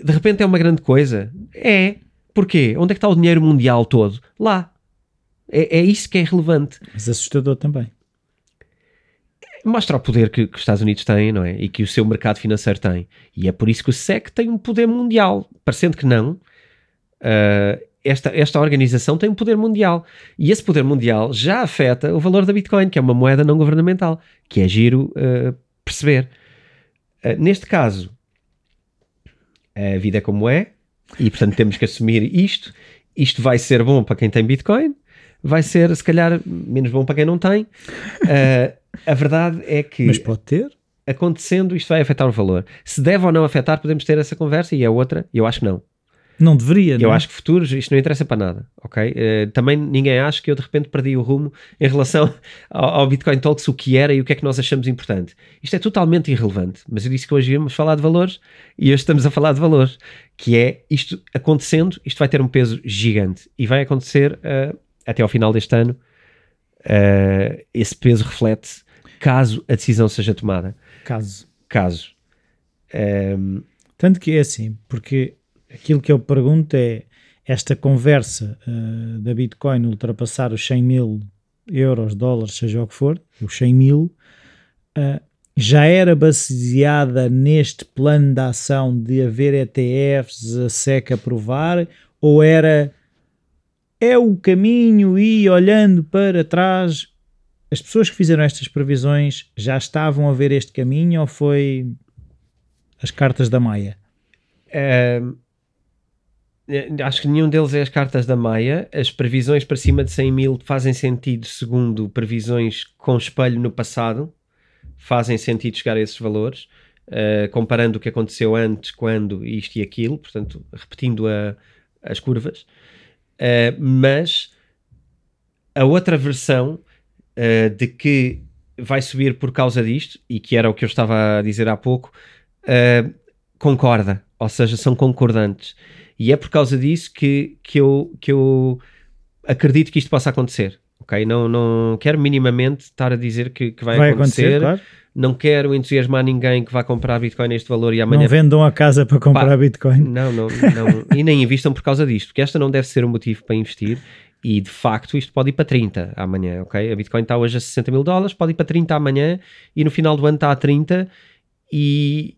B: de repente é uma grande coisa. É. Porquê? Onde é que está o dinheiro mundial todo? Lá. É, é isso que é relevante.
A: Mas assustador também.
B: Mostra o poder que, que, os Estados Unidos têm, não é? E que o seu mercado financeiro tem. E é por isso que o SEC tem um poder mundial. Parecendo que não, uh, esta, esta organização tem um poder mundial. E esse poder mundial já afeta o valor da Bitcoin, que é uma moeda não governamental, que é giro uh, perceber. Uh, neste caso, a vida é como é, e portanto temos que assumir isto. Isto vai ser bom para quem tem Bitcoin, vai ser, se calhar, menos bom para quem não tem. Uh, a verdade é que.
A: Mas pode ter.
B: Acontecendo, isto vai afetar o valor. Se deve ou não afetar, podemos ter essa conversa e a outra, eu acho que não.
A: Não deveria,
B: Eu não? É? acho que futuros, isto não interessa para nada, ok? Uh, também ninguém acha que eu de repente perdi o rumo em relação ao, ao, Bitcoin Talks, o que era e o que é que nós achamos importante. Isto é totalmente irrelevante, mas eu disse que hoje íamos falar de valores e hoje estamos a falar de valores, que é isto acontecendo, isto vai ter um peso gigante e vai acontecer uh, até ao final deste ano, uh, esse peso reflete caso a decisão seja tomada.
A: Caso.
B: Caso. Um,
A: Tanto que é assim, porque aquilo que eu pergunto é: esta conversa uh, da Bitcoin ultrapassar os 100 mil euros, dólares, seja o que for, os 100 mil, uh, já era baseada neste plano de ação de haver ETFs, a SEC aprovar, ou era é o caminho e olhando para trás, as pessoas que fizeram estas previsões já estavam a ver este caminho ou foi as cartas da Maia?
B: acho que nenhum deles é as cartas da Maia. As previsões para cima de 100 mil fazem sentido segundo previsões com espelho no passado. Fazem sentido chegar a esses valores, uh, comparando o que aconteceu antes, quando, isto e aquilo, portanto, repetindo a, as curvas. Uh, mas a outra versão uh, de que vai subir por causa disto, e que era o que eu estava a dizer há pouco, concorda, ou seja, são concordantes. E é por causa disso que, que, eu, que eu acredito que isto possa acontecer. Ok? Não, não quero minimamente estar a dizer que, que vai, vai, acontecer. acontecer claro. Não quero entusiasmar ninguém que vá comprar Bitcoin neste valor e amanhã.
A: Não vendam a casa para comprar Pá, Bitcoin.
B: Não, não, não. e nem investam por causa disto, porque esta não deve ser um motivo para investir. E de facto isto pode ir para 30 amanhã, ok? A Bitcoin está hoje a 60 mil dólares, pode ir para 30 amanhã e no final do ano está a 30 e,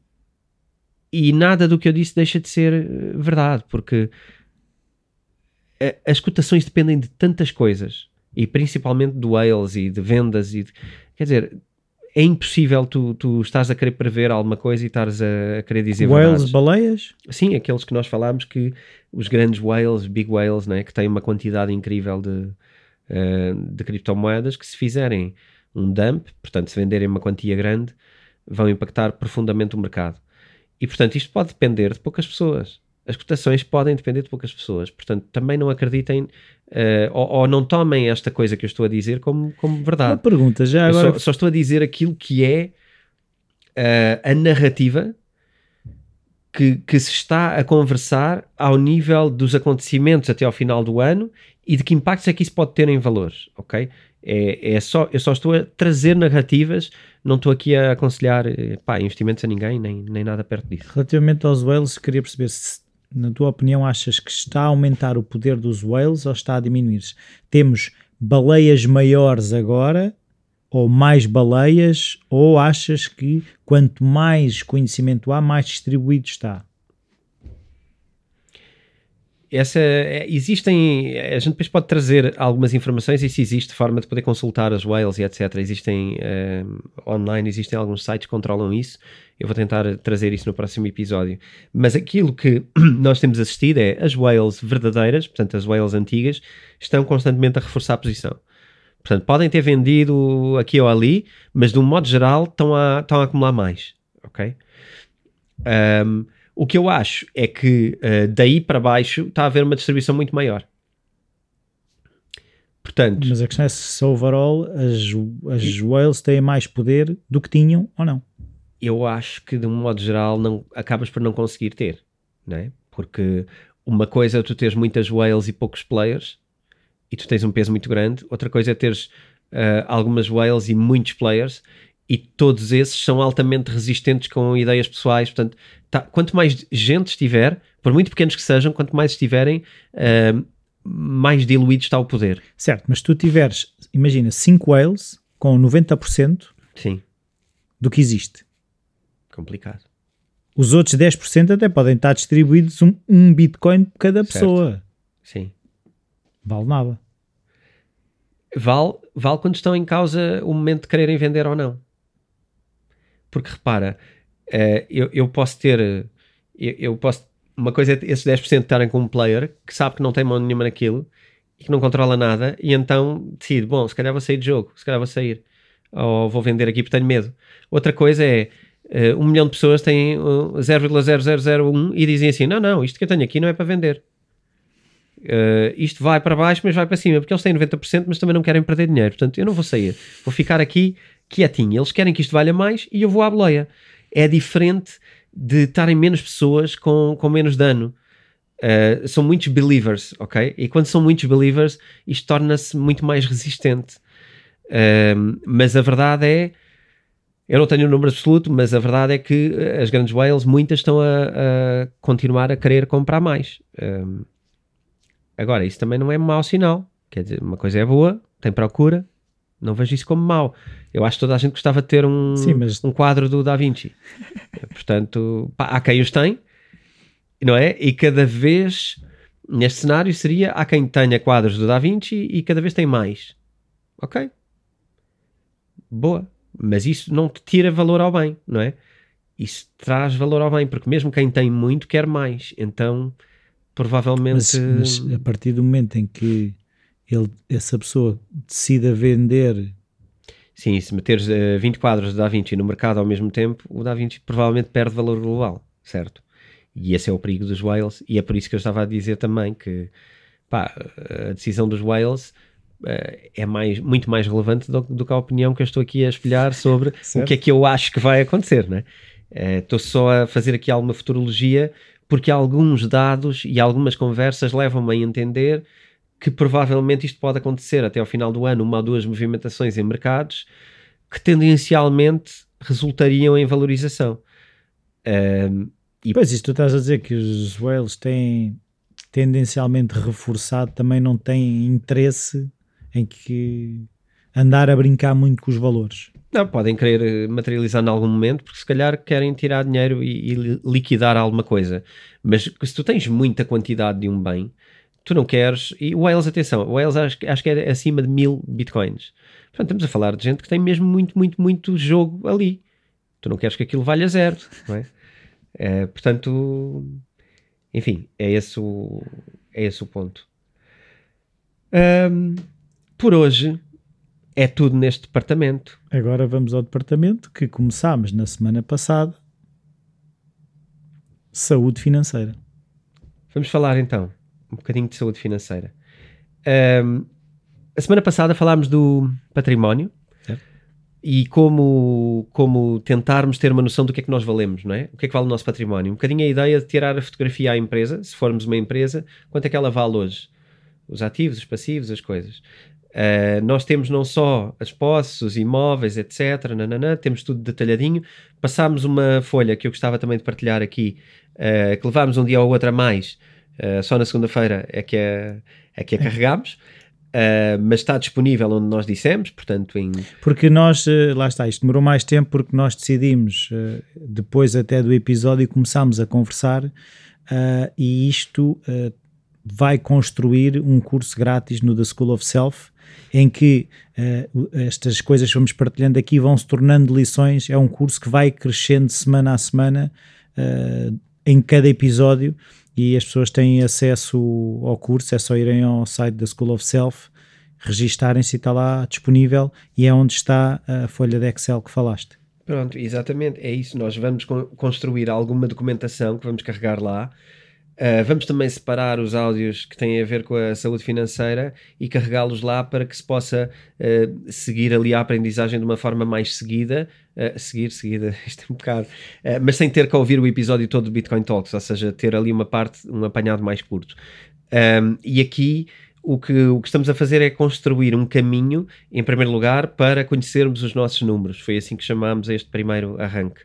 B: e nada do que eu disse deixa de ser eh, verdade, porque as cotações dependem de tantas coisas e principalmente do Wales e de vendas e de, quer dizer é impossível tu, tu estás a querer prever alguma coisa e estás a, querer dizer
A: Whales, baleias?
B: Sim, aqueles que nós falámos que os grandes whales, big whales, né, que têm uma quantidade incrível de, uh, de criptomoedas que se fizerem um dump, portanto se venderem uma quantia grande, vão impactar profundamente o mercado. E, portanto, isto pode depender de poucas pessoas. As cotações podem depender de poucas pessoas. Portanto, também não acreditem uh, ou, ou, não tomem esta coisa que eu estou a dizer como, como verdade. Uma
A: pergunta, já agora.
B: Só, só, estou a dizer aquilo que é uh, a narrativa que, que se está a conversar ao nível dos acontecimentos até ao final do ano e de que impactos é que isso pode ter em valores, ok? É, é só, eu só estou a trazer narrativas, não estou aqui a aconselhar eh, pá, investimentos a ninguém, nem, nem nada perto disso.
A: Relativamente aos whales, queria perceber se, na tua opinião, achas que está a aumentar o poder dos whales ou está a diminuir? -se? Temos baleias maiores agora, ou mais baleias, ou achas que quanto mais conhecimento há, mais distribuído está?
B: Essa é, existem a gente depois pode trazer algumas informações e se existe forma de poder consultar as whales e etc existem uh, online existem alguns sites que controlam isso. Eu vou tentar trazer isso no próximo episódio. Mas aquilo que nós temos assistido é as whales verdadeiras portanto as whales antigas estão constantemente a reforçar a posição. Portanto podem ter vendido aqui ou ali mas de um modo geral estão a, estão a acumular mais ok? Um, o que eu acho é que uh, daí para baixo está a haver uma distribuição muito maior. Portanto,
A: Mas a questão é se overall as, as e, whales têm mais poder do que tinham ou não.
B: Eu acho que de um modo geral não, acabas por não conseguir ter, não é? Porque uma coisa é tu teres muitas whales e poucos players e tu tens um peso muito grande, outra coisa é teres uh, algumas whales e muitos players e todos esses são altamente resistentes com ideias pessoais. Portanto, tá, quanto mais gente estiver, por muito pequenos que sejam, quanto mais estiverem, uh, mais diluído está o poder.
A: Certo, mas tu tiveres, imagina, 5 whales com 90%
B: Sim.
A: do que existe.
B: Complicado.
A: Os outros 10% até podem estar distribuídos um, um Bitcoin por cada certo. pessoa.
B: Sim.
A: Vale nada.
B: Vale, vale quando estão em causa o momento de quererem vender ou não. Porque repara, uh, eu, eu posso ter. Eu, eu, posso. Uma coisa é esses 10% estarem com um player que sabe que não tem mão nenhuma naquilo e que não controla nada e então decide: bom, se calhar vou sair de jogo, se calhar vou sair. Ou vou vender aqui porque tenho medo. Outra coisa é. Uh, um milhão de pessoas têm uh, 0,0001 e dizem assim: não, não, isto que eu tenho aqui não é para vender. Uh, isto vai para baixo, mas vai para cima, porque eles têm 90%, mas também não querem perder dinheiro. Portanto, eu não vou sair, vou ficar aqui quietinho. Eles querem que isto valha mais e eu vou à boleia. É diferente de estarem menos pessoas com, com menos dano. Uh, são muitos believers, ok? E quando são muitos believers, isto torna-se muito mais resistente. Uh, mas a verdade é, eu não tenho o um número absoluto, mas a verdade é que as grandes whales, muitas estão a, a continuar a querer comprar mais. Uh, Agora, isso também não é mau sinal. Quer dizer, uma coisa é boa, tem procura, não vejo isso como mau. Eu acho que toda a gente gostava de ter um,
A: Sim, mas-
B: um quadro do Da Vinci. Portanto, pá, há quem os tem, não é? E cada vez, neste cenário, seria há quem tenha quadros do Da Vinci e cada vez tem mais. Ok? Boa. Mas isso não te tira valor ao bem, não é? Isso traz valor ao bem, porque mesmo quem tem muito quer mais. Então, provavelmente.
A: Mas, mas a partir do momento em que ele, essa pessoa decida vender,
B: Sim, se meteres eh, 20 quadros do Da Vinci no mercado ao mesmo tempo, o Da Vinci provavelmente perde valor global, certo? E esse é o perigo dos whales, e é por isso que eu estava a dizer também que pá, a decisão dos whales eh, é mais, muito mais relevante do, do que a opinião que eu estou aqui a espelhar sobre o que é que eu acho que vai acontecer, né? Estou só a fazer aqui alguma futurologia porque alguns dados e algumas conversas levam-me a entender que provavelmente isto pode acontecer até ao final do ano, uma ou duas movimentações em mercados que tendencialmente resultariam em valorização. Ahm, E-
A: Pois, isto tu estás a dizer que os whales têm tendencialmente reforçado, também não têm interesse em que andar a brincar muito com os valores.
B: não, podem querer eh, materializar em algum momento porque se calhar querem tirar dinheiro e, e li- liquidar alguma coisa. Mas se tu tens muita quantidade de um bem, tu não queres. E o Wales, atenção, o Wales acho, que- acho que é acima de mil bitcoins. Portanto, estamos a falar de gente que tem mesmo muito, muito, muito jogo ali. Tu não queres que aquilo valha zero, não é? Eh, portanto, enfim, é esse o, é esse o ponto. Ahm, por hoje é tudo neste departamento.
A: Agora vamos ao departamento que começámos na semana passada. Saúde financeira.
B: Vamos falar então um bocadinho de saúde financeira. Ahm, a semana passada falámos do património
A: Certo.
B: e como, como tentarmos ter uma noção do que é que nós valemos, não é? O que é que vale o nosso património? Um bocadinho a ideia de tirar a fotografia à empresa, se formos uma empresa, quanto é que ela vale hoje? Os ativos, os passivos, as coisas. Ah, nós temos não só as posses, os imóveis, etc. Nananã, temos tudo detalhadinho. Passámos uma folha que eu gostava também de partilhar aqui, ah, que levámos um dia ou outro a mais, ah, só na segunda-feira é que a, é que a carregámos, Ah, mas está disponível onde nós dissemos, portanto, em,
A: Porque nós, eh, lá está, isto demorou mais tempo porque nós decidimos, eh, depois até do episódio, começámos a conversar ah, e isto eh, vai construir um curso grátis no The School of Self em que eh, estas coisas que vamos partilhando aqui vão se tornando lições. É um curso que vai crescendo semana a semana eh, em cada episódio e as pessoas têm acesso ao curso, é só irem ao site da School of Self, registarem-se e está lá disponível e é onde está a folha de Excel que falaste.
B: Pronto, exatamente, é isso. Nós vamos con- construir alguma documentação que vamos carregar lá. Uh, vamos também separar os áudios que têm a ver com a saúde financeira e carregá-los lá para que se possa uh, seguir ali a aprendizagem de uma forma mais seguida. Uh, seguir, seguida, isto é um bocado. Mas sem ter que ouvir o episódio todo do Bitcoin Talks, ou seja, ter ali uma parte, um apanhado mais curto. Um, e aqui o que, o que estamos a fazer é construir um caminho, em primeiro lugar, para conhecermos os nossos números. Foi assim que chamámos este primeiro arranque.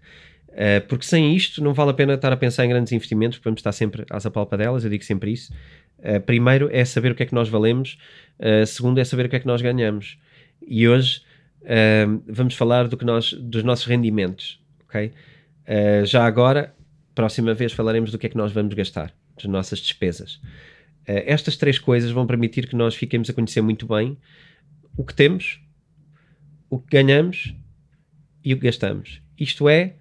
B: Uh, porque sem isto não vale a pena estar a pensar em grandes investimentos, vamos estar sempre às apalpadelas, eu digo sempre isso. Uh, primeiro é saber o que é que nós valemos, uh, segundo é saber o que é que nós ganhamos. E hoje vamos falar do que nós, dos nossos rendimentos, ok? Já agora, próxima vez falaremos do que é que nós vamos gastar, das nossas despesas. Estas três coisas vão permitir que nós fiquemos a conhecer muito bem o que temos, o que ganhamos e o que gastamos. Isto é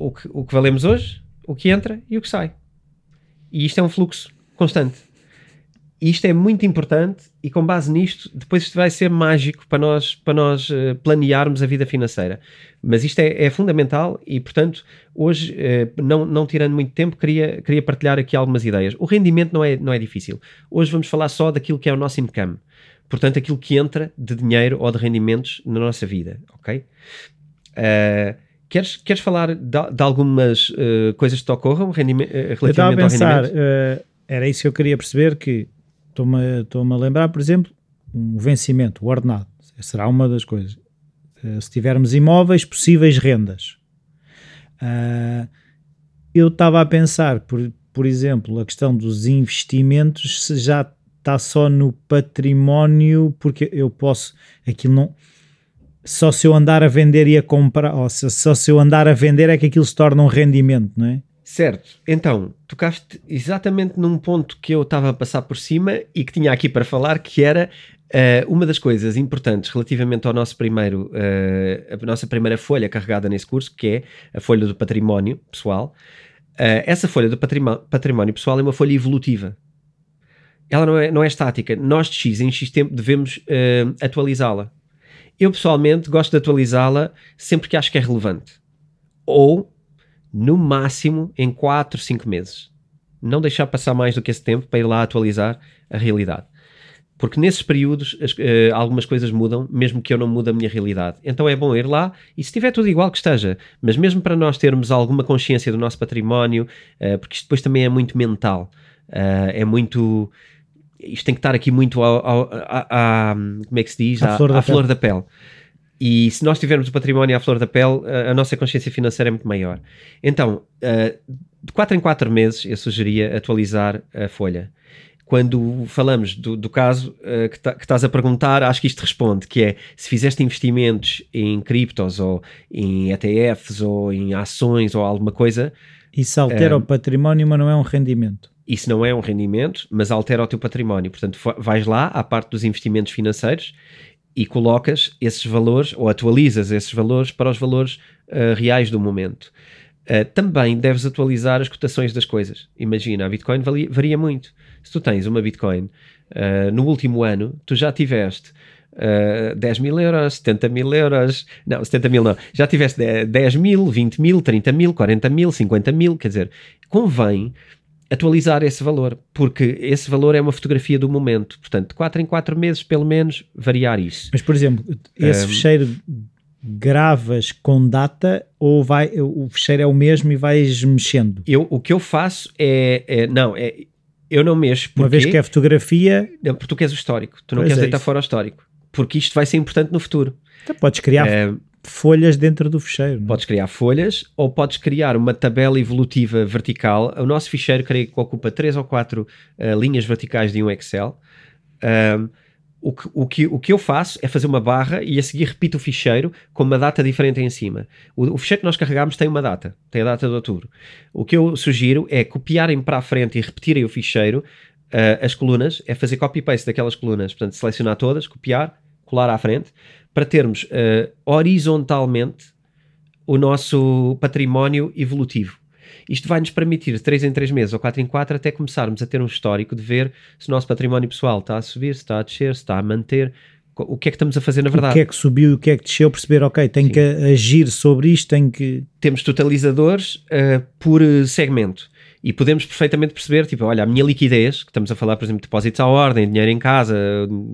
B: o que, o que valemos hoje, o que entra e o que sai. E isto é um fluxo constante. E isto é muito importante e com base nisto, depois isto vai ser mágico para nós, para nós uh, planearmos a vida financeira. Mas isto é, é fundamental e, portanto, hoje, uh, não, não tirando muito tempo, queria, queria partilhar aqui algumas ideias. O rendimento não é, não é difícil. Hoje vamos falar só daquilo que é o nosso income. Portanto, aquilo que entra de dinheiro ou de rendimentos na nossa vida, ok? Uh, Queres, queres falar de, de algumas uh, coisas que te ocorram relativamente
A: Eu estava a pensar? Uh, era isso que eu queria perceber, que estou-me estou a lembrar, por exemplo, um vencimento, o ordenado, será uma das coisas. Uh, se tivermos imóveis, possíveis rendas. eu estava a pensar, por, por exemplo, a questão dos investimentos, se já está só no património, porque eu posso, aquilo não, só se eu andar a vender e a comprar, ou se, só se eu andar a vender é que aquilo se torna um rendimento, não é?
B: Certo, então, tocaste exatamente num ponto que eu estava a passar por cima e que tinha aqui para falar, que era uh, uma das coisas importantes relativamente ao nosso primeiro, uh, a nossa primeira folha carregada nesse curso, que é a folha do património pessoal. Uh, essa folha do património, pessoal é uma folha evolutiva. Ela não é, não é estática. Nós de X em X tempo devemos atualizá-la. Eu pessoalmente gosto de atualizá-la sempre que acho que é relevante. Ou no máximo em 4, 5 meses. Não deixar passar mais do que esse tempo para ir lá atualizar a realidade. Porque nesses períodos as, uh, algumas coisas mudam, mesmo que eu não mude a minha realidade. Então é bom ir lá e se estiver tudo igual que esteja, mas mesmo para nós termos alguma consciência do nosso património, uh, porque isto depois também é muito mental, uh, é muito. Isto tem que estar aqui muito ao, ao, à, como é que se diz?
A: À, à flor, da,
B: flor da pele. E se nós tivermos o património à flor da pele, a, a nossa consciência financeira é muito maior. Então, uh, de 4 em 4 meses, eu sugeria atualizar a folha. Quando falamos do, do caso uh, que, tá, que, estás a perguntar, acho que isto responde, que é se fizeste investimentos em criptos ou em ETFs ou em ações ou alguma coisa...
A: Isso altera uh, o património, mas não é um rendimento.
B: Isso não é um rendimento, mas altera o teu património. Portanto, vais lá à parte dos investimentos financeiros e colocas esses valores ou atualizas esses valores para os valores uh, reais do momento. Uh, também deves atualizar as cotações das coisas. Imagina, a Bitcoin valia, varia muito. Se tu tens uma Bitcoin uh, no último ano, tu já tiveste uh, 10 mil euros, 70 mil euros, não, 70 mil não, já tiveste 10 mil, 20 mil, 30 mil, 40 mil, 50 mil, quer dizer, convém atualizar esse valor, porque esse valor é uma fotografia do momento. Portanto, de 4 em 4 meses, pelo menos, variar isso.
A: Mas, por exemplo, esse um, fecheiro gravas com data ou vai, o fecheiro é o mesmo e vais mexendo?
B: Eu, o que eu faço é, é não, é, eu não mexo.
A: Porque, Uma vez que é fotografia...
B: Não, porque tu queres o histórico, tu não queres é deitar isso. fora o histórico, porque isto vai ser importante no futuro.
A: Então podes criar... É, folhas dentro do fecheiro.
B: Não? É? Podes criar folhas ou podes criar uma tabela evolutiva vertical. O nosso ficheiro, creio que ocupa 3 ou 4 uh, linhas verticais de um Excel. Um, o que, o, que, o que eu faço é fazer uma barra e a seguir repito o ficheiro com uma data diferente em cima. O, o ficheiro que nós carregamos tem uma data, tem a data de outubro. O que eu sugiro é copiarem para a frente e repetirem o ficheiro, uh, as colunas, é fazer copy-paste daquelas colunas, portanto, selecionar todas, copiar, colar à frente, para termos uh, horizontalmente o nosso património evolutivo. Isto vai nos permitir, de 3 em 3 meses ou 4 em 4, até começarmos a ter um histórico de ver se o nosso património pessoal está a subir, se está a descer, se está a manter, o que é que estamos a fazer na verdade.
A: O que é que subiu e o que é que desceu, perceber, ok, tenho Sim. que agir sobre isto, tenho que...
B: Temos totalizadores uh, por segmento e podemos perfeitamente perceber, tipo, olha, a minha liquidez, que estamos a falar, por exemplo, de depósitos à ordem, dinheiro em casa,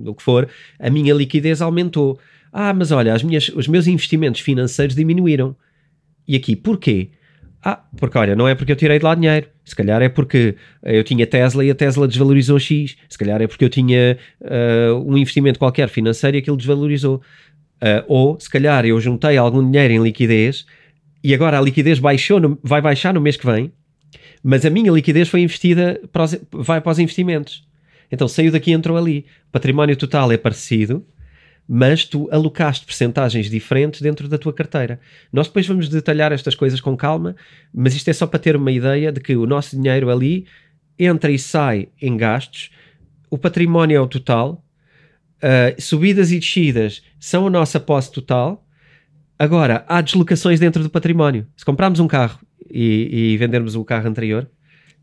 B: o que for, a minha liquidez aumentou. Ah, mas olha, as minhas, os meus investimentos financeiros diminuíram. E aqui, porquê? Ah, porque olha, não é porque eu tirei de lá dinheiro. Se calhar é porque eu tinha Tesla e a Tesla desvalorizou X. Se calhar é porque eu tinha uh, um investimento qualquer financeiro e aquilo desvalorizou. Uh, ou se calhar eu juntei algum dinheiro em liquidez e agora a liquidez baixou no, vai baixar no mês que vem, mas a minha liquidez foi investida, para os, vai para os investimentos. Então saiu daqui e entrou ali. Património total é parecido, mas tu alocaste percentagens diferentes dentro da tua carteira. Nós depois vamos detalhar estas coisas com calma, mas isto é só para ter uma ideia de que o nosso dinheiro ali entra e sai em gastos, o património é o total, uh, subidas e descidas são a nossa posse total. Agora, há deslocações dentro do património. Se comprarmos um carro e, e vendermos o carro anterior,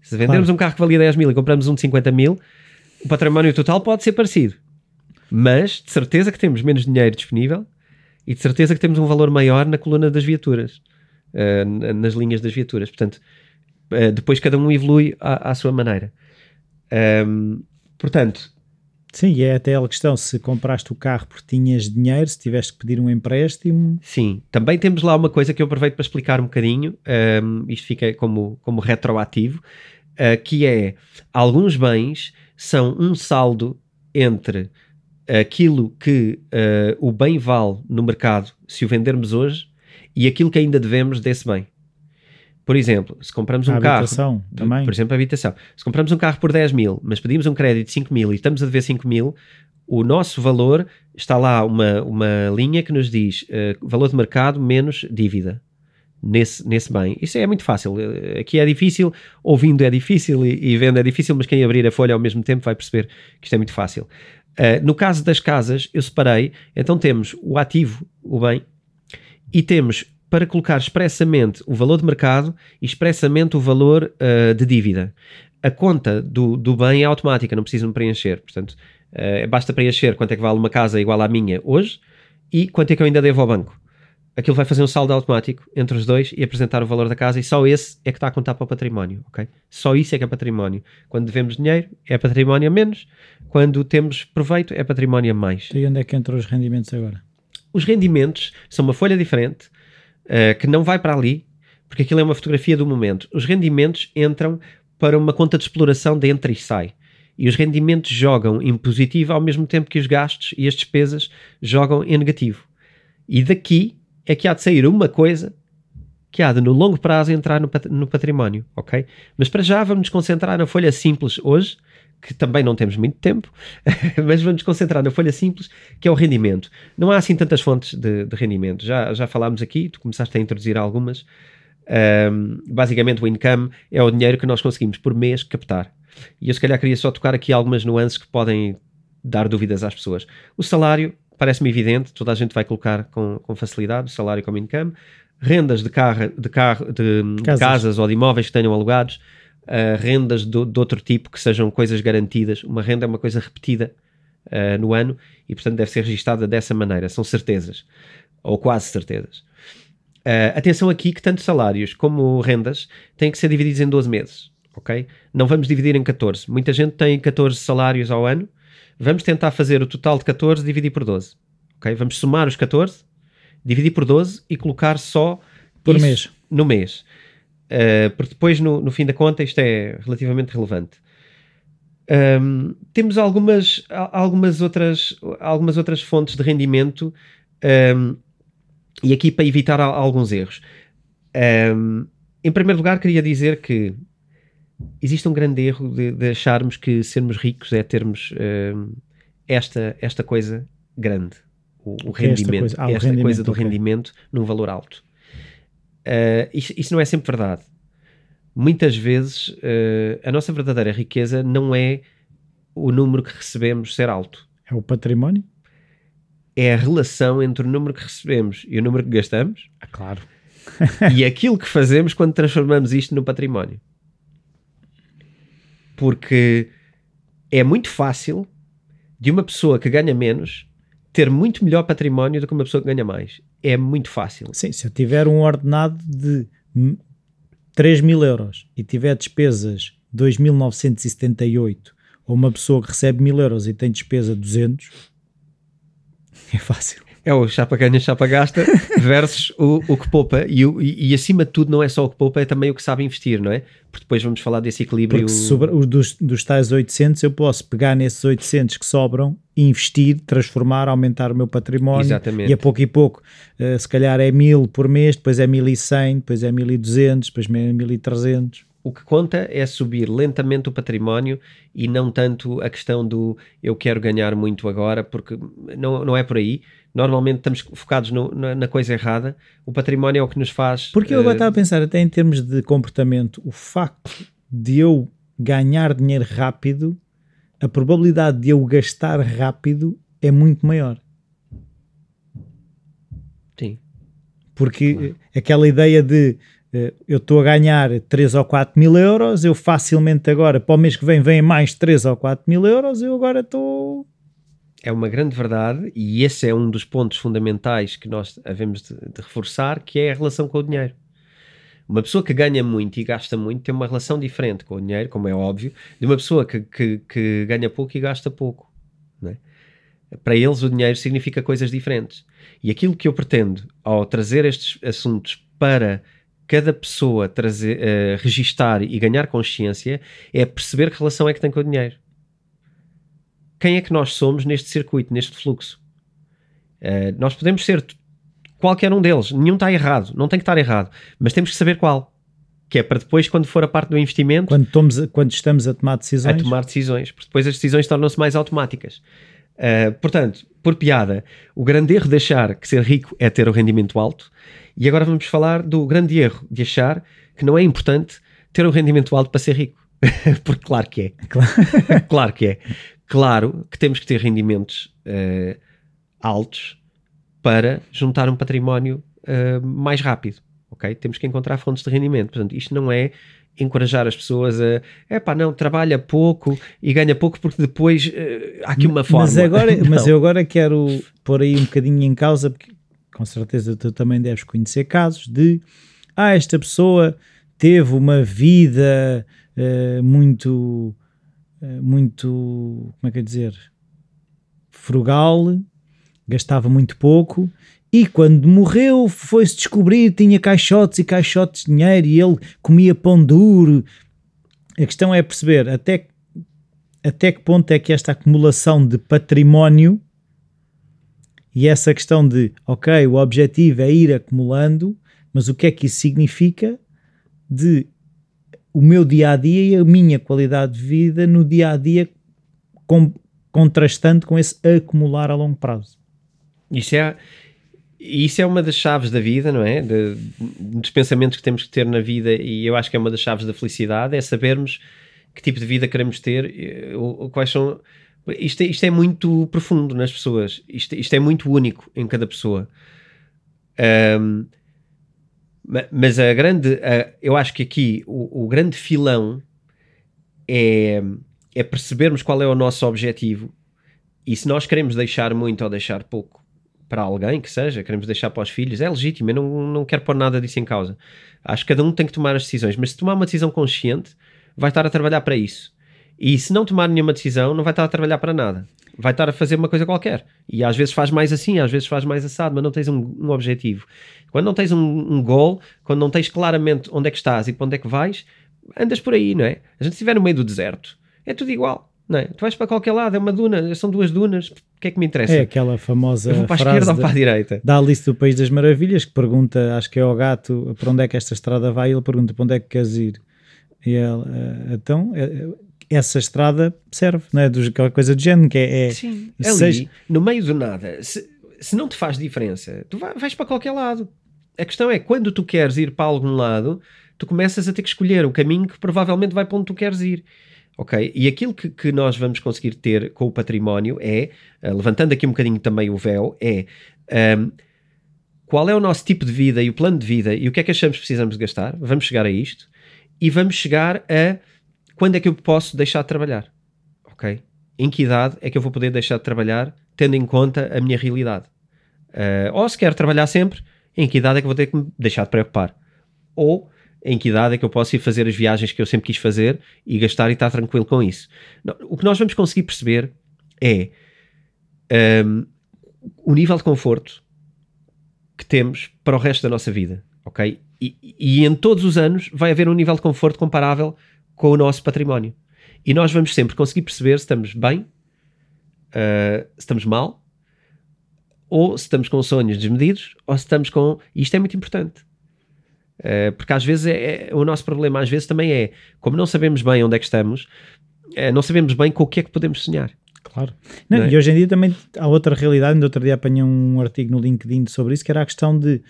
B: se vendermos claro. um carro que valia 10 mil e compramos um de 50 mil, o património total pode ser parecido mas de certeza que temos menos dinheiro disponível e de certeza que temos um valor maior na coluna das viaturas, uh, nas linhas das viaturas. Portanto, uh, depois cada um evolui à, à sua maneira. Um, portanto.
A: Sim, e é até a questão: se compraste o carro porque tinhas dinheiro, se tiveste que pedir um empréstimo.
B: Sim, também temos lá uma coisa que eu aproveito para explicar um bocadinho, um, isto fica como, como retroativo, uh, que é alguns bens são um saldo entre aquilo que uh, o bem vale no mercado se o vendermos hoje e aquilo que ainda devemos desse bem. Por exemplo, se compramos um carro.
A: habitação também.
B: Por exemplo, a habitação. Se compramos um carro por 10 mil, mas pedimos um crédito de 5 mil e estamos a dever 5 mil, o nosso valor está lá uma, uma linha que nos diz uh, valor de mercado menos dívida nesse, nesse bem. Isso é muito fácil. Uh, aqui é difícil, ouvindo é difícil e, e, vendo é difícil, mas quem abrir a folha ao mesmo tempo vai perceber que isto é muito fácil. Uh, no caso das casas, eu separei, então temos o ativo, o bem, e temos para colocar expressamente o valor de mercado e expressamente o valor de dívida. A conta do, do bem é automática, não precisam preencher. Portanto, Uh, basta preencher quanto é que vale uma casa igual à minha hoje e quanto é que eu ainda devo ao banco. Aquilo vai fazer um saldo automático entre os dois e apresentar o valor da casa e só esse é que está a contar para o património, ok? Só isso é que é património. Quando devemos dinheiro é património a menos, quando temos proveito é património a mais.
A: E onde é que entram os rendimentos agora?
B: Os rendimentos são uma folha diferente uh, que não vai para ali, porque aquilo é uma fotografia do momento. Os rendimentos entram para uma conta de exploração de entra e sai e os rendimentos jogam em positivo ao mesmo tempo que os gastos e as despesas jogam em negativo. E daqui é que há de sair uma coisa que há de no longo prazo entrar no, no património, ok? Mas para já vamos nos concentrar na folha simples hoje, que também não temos muito tempo, mas vamos nos concentrar na folha simples, que é o rendimento. Não há assim tantas fontes de, de rendimento, já, já falámos aqui, tu começaste a introduzir algumas. Um, basicamente, o income é o dinheiro que nós conseguimos por mês captar. E eu se calhar queria só tocar aqui algumas nuances que podem dar dúvidas às pessoas. O salário parece-me evidente, toda a gente vai colocar com, com facilidade o salário como income. Rendas de, carro, de, carro, de casas. casas ou de imóveis que tenham alugados, uh, rendas de, de, outro tipo que sejam coisas garantidas. Uma renda é uma coisa repetida uh, no ano e, portanto, deve ser registada dessa maneira. São certezas, ou quase certezas. Uh, atenção aqui que tanto salários como rendas têm que ser divididos em 12 meses ok? Não vamos dividir em 14. Muita gente tem 14 salários ao ano. Vamos tentar fazer o total de 14 dividir por 12, ok? Vamos somar os 14, dividir por 12 e colocar só
A: por mês.
B: no mês. Uh, porque depois, no, no, fim da conta, isto é relativamente relevante. Um, temos algumas, algumas, outras, algumas outras fontes de rendimento um, e aqui para evitar alguns erros. Um, em primeiro lugar, queria dizer que existe um grande erro de, de acharmos que sermos ricos é termos uh, esta, esta coisa grande, o, o rendimento, esta, coisa, ah, esta rendimento, coisa do okay. rendimento num valor alto. Uh, isso, isso, não é sempre verdade. Muitas vezes uh, a nossa verdadeira riqueza não é o número que recebemos ser alto.
A: É o património?
B: É a relação entre o número que recebemos e o número que gastamos.
A: Ah, claro.
B: e aquilo que fazemos quando transformamos isto no património porque é muito fácil de uma pessoa que ganha menos ter muito melhor património do que uma pessoa que ganha mais. É muito fácil.
A: Sim, se eu tiver um ordenado de 3 mil euros e tiver despesas 2.978 ou uma pessoa que recebe mil euros e tem despesa 200, é fácil
B: é o chapa ganha, chapa gasta versus o, o que poupa. E, e, e, acima de tudo, não é só o que poupa, é também o que sabe investir, não é? Porque depois vamos falar desse equilíbrio.
A: Porque sobre, dos, dos tais 800, eu posso pegar nesses 800 que sobram, investir, transformar, aumentar o meu património.
B: Exatamente.
A: E a pouco e pouco, uh, se calhar é 1000 por mês, depois é 1100, depois é 1200, depois é 1300
B: o que conta é subir lentamente o património e não tanto a questão do eu quero ganhar muito agora, porque não, não é por aí normalmente estamos focados no, na, na, coisa errada. O património é o que nos faz.
A: Porque eu agora uh... estava a pensar, até em termos de comportamento, o facto de eu ganhar dinheiro rápido, a probabilidade de eu gastar rápido é muito maior.
B: Sim.
A: Porque claro. aquela ideia de uh, eu estou a ganhar 3 ou 4 mil euros, eu facilmente agora, para o mês que vem, vem mais 3 ou 4 mil euros, eu agora estou
B: é uma grande verdade e esse é um dos pontos fundamentais que nós havemos de, de, reforçar, que é a relação com o dinheiro. Uma pessoa que ganha muito e gasta muito tem uma relação diferente com o dinheiro, como é óbvio, de uma pessoa que, que, que ganha pouco e gasta pouco. É? Para eles o dinheiro significa coisas diferentes. E aquilo que eu pretendo ao trazer estes assuntos para cada pessoa trazer, uh, registar e ganhar consciência é perceber que relação é que tem com o dinheiro quem é que nós somos neste circuito, neste fluxo. Uh, nós podemos ser qualquer um deles, nenhum está errado, não tem que estar errado, mas temos que saber qual. que é para depois, quando for a parte do investimento,
A: quando, tomos, quando estamos a tomar decisões,
B: a tomar decisões, porque depois as decisões tornam-se mais automáticas. Uh, portanto, por piada, o grande erro de achar que ser rico é ter o rendimento alto, e agora vamos falar do grande erro de achar que não é importante ter um rendimento alto para ser rico. porque claro que é. Claro. claro que é. Claro que temos que ter rendimentos uh, altos para juntar um património uh, mais rápido. Ok? Temos que encontrar fontes de rendimento. Portanto, isto não é encorajar as pessoas a é pá, não, trabalha pouco e ganha pouco porque depois uh, há aqui uma forma.
A: Mas, agora, mas eu agora quero pôr aí um bocadinho em causa, porque com certeza tu também deves conhecer casos de ah, esta pessoa teve uma vida uh, muito, muito, como é que é dizer, frugal, gastava muito pouco e quando morreu, foi-se descobrir tinha caixotes e caixotes de dinheiro e ele comia pão duro. A questão é perceber até, até que ponto é que esta acumulação de património e essa questão de, ok, o objetivo é ir acumulando, mas o que é que isso significa de o meu dia a dia e a minha qualidade de vida no dia a dia com, contrastando com esse acumular a longo prazo?
B: Isso é, isso é uma das chaves da vida, não é? De, dos pensamentos que temos que ter na vida, e eu acho que é uma das chaves da felicidade, é sabermos que tipo de vida queremos ter, eh, quais são. Isto é, isto é muito profundo nas pessoas, isto, isto é muito único em cada pessoa. Um, mas a grande, a, eu acho que aqui o, o grande filão é, é percebermos qual é o nosso objetivo e se nós queremos deixar muito ou deixar pouco para alguém que seja, queremos deixar para os filhos, é legítimo, eu não, não quero pôr nada disso em causa. Acho que cada um tem que tomar as decisões, mas se tomar uma decisão consciente, vai estar a trabalhar para isso. E se não tomar nenhuma decisão, não vai estar a trabalhar para nada. Vai estar a fazer uma coisa qualquer. E às vezes faz mais assim, às vezes faz mais assado, mas não tens um, um objetivo. Quando não tens um, um goal, quando não tens claramente onde é que estás e para onde é que vais, andas por aí, não é? A gente estiver no meio do deserto, é tudo igual. Não é? Tu vais para qualquer lado, é uma duna, são duas dunas, o que é que me interessa?
A: É aquela famosa.
B: Eu vou para a esquerda ou para a direita?
A: Da Alice do País das Maravilhas, que pergunta, acho que é ao gato, para onde é que esta estrada vai, e ele pergunta para onde é que queres ir. E ele, eh, então, eh, essa estrada serve, não é? Do, aquela coisa de género, que é. é
B: Sim, ali, seja... no meio do nada, se, se não te faz diferença, tu vai, vais para qualquer lado. A questão é, quando tu queres ir para algum lado, tu começas a ter que escolher o caminho que provavelmente vai para onde tu queres ir. Ok? E aquilo que, que nós vamos conseguir ter com o património é, uh, levantando aqui um bocadinho também o véu, é um, qual é o nosso tipo de vida e o plano de vida e o que é que achamos que precisamos de gastar. Vamos chegar a isto e vamos chegar a quando é que eu posso deixar de trabalhar. Ok? Em que idade é que eu vou poder deixar de trabalhar tendo em conta a minha realidade? Uh, ou se quero trabalhar sempre, em que idade é que vou ter que me deixar de preocupar? Ou em que idade é que eu posso ir fazer as viagens que eu sempre quis fazer e gastar e estar tranquilo com isso? O que nós vamos conseguir perceber é um, o nível de conforto que temos para o resto da nossa vida, ok? E, e, em todos os anos vai haver um nível de conforto comparável com o nosso património. E nós vamos sempre conseguir perceber se estamos bem, uh, se estamos mal, ou se estamos com sonhos desmedidos, ou se estamos com. E isto é muito importante. Uh, porque às vezes é, é, o nosso problema, às vezes também é, como não sabemos bem onde é que estamos, uh, não sabemos bem com o que é que podemos sonhar.
A: Claro. Não, não é? E hoje em dia também há outra realidade. No outro dia apanhei um artigo no LinkedIn sobre isso, que era a questão de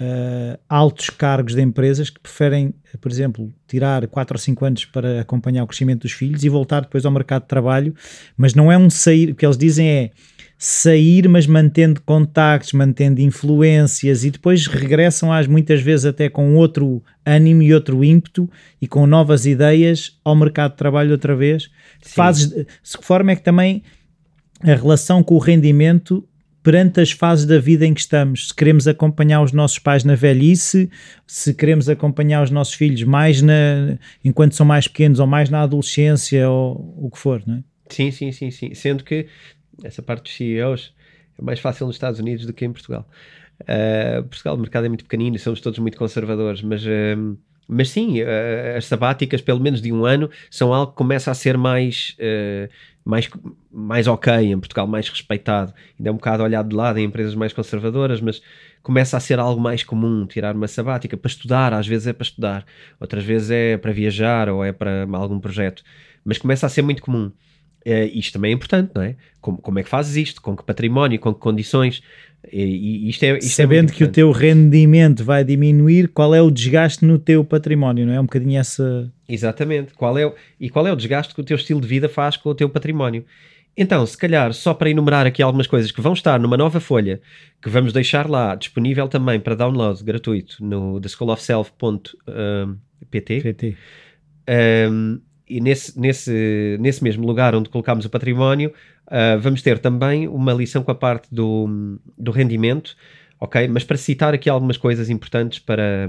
A: uh, altos cargos de empresas que preferem, por exemplo, tirar 4 ou 5 anos para acompanhar o crescimento dos filhos e voltar depois ao mercado de trabalho, mas não é um sair, o que eles dizem é sair, mas mantendo contactos, mantendo influências e depois regressam às muitas vezes até com outro ânimo e outro ímpeto e com novas ideias ao mercado de trabalho outra vez. Fazes, de que forma é que também a relação com o rendimento perante as fases da vida em que estamos. Se queremos acompanhar os nossos pais na velhice, se queremos acompanhar os nossos filhos mais na, enquanto são mais pequenos ou mais na adolescência ou o que for, não é?
B: Sim, sim, sim, sim. Sendo que essa parte dos CEOs é mais fácil nos Estados Unidos do que em Portugal. Uh, Portugal, o mercado é muito pequenino e somos todos muito conservadores, mas, uh, mas sim, uh, as sabáticas, pelo menos de um ano, são algo que começa a ser mais, mais, mais ok em Portugal, mais respeitado. Ainda é um bocado olhado de lado em empresas mais conservadoras, mas começa a ser algo mais comum tirar uma sabática para estudar. Às vezes é para estudar, outras vezes é para viajar ou é para algum projeto, mas começa a ser muito comum. Uh, isto também é importante, não é? Como, como é que fazes isto? Com que património? Com que condições? E, isto é, isto
A: é Sabendo
B: é
A: que o teu rendimento vai diminuir, qual é o desgaste no teu património, não é? Um bocadinho essa.
B: Exatamente. Qual é o, e qual é o desgaste que o teu estilo de vida faz com o teu património? Então, se calhar, só para enumerar aqui algumas coisas que vão estar numa nova folha, que vamos deixar lá disponível também para download gratuito no theschoolofself.pt. PT. Um, e nesse, nesse, nesse mesmo lugar onde colocámos o património, uh, vamos ter também uma lição com a parte do, do rendimento, ok? Mas para citar aqui algumas coisas importantes para,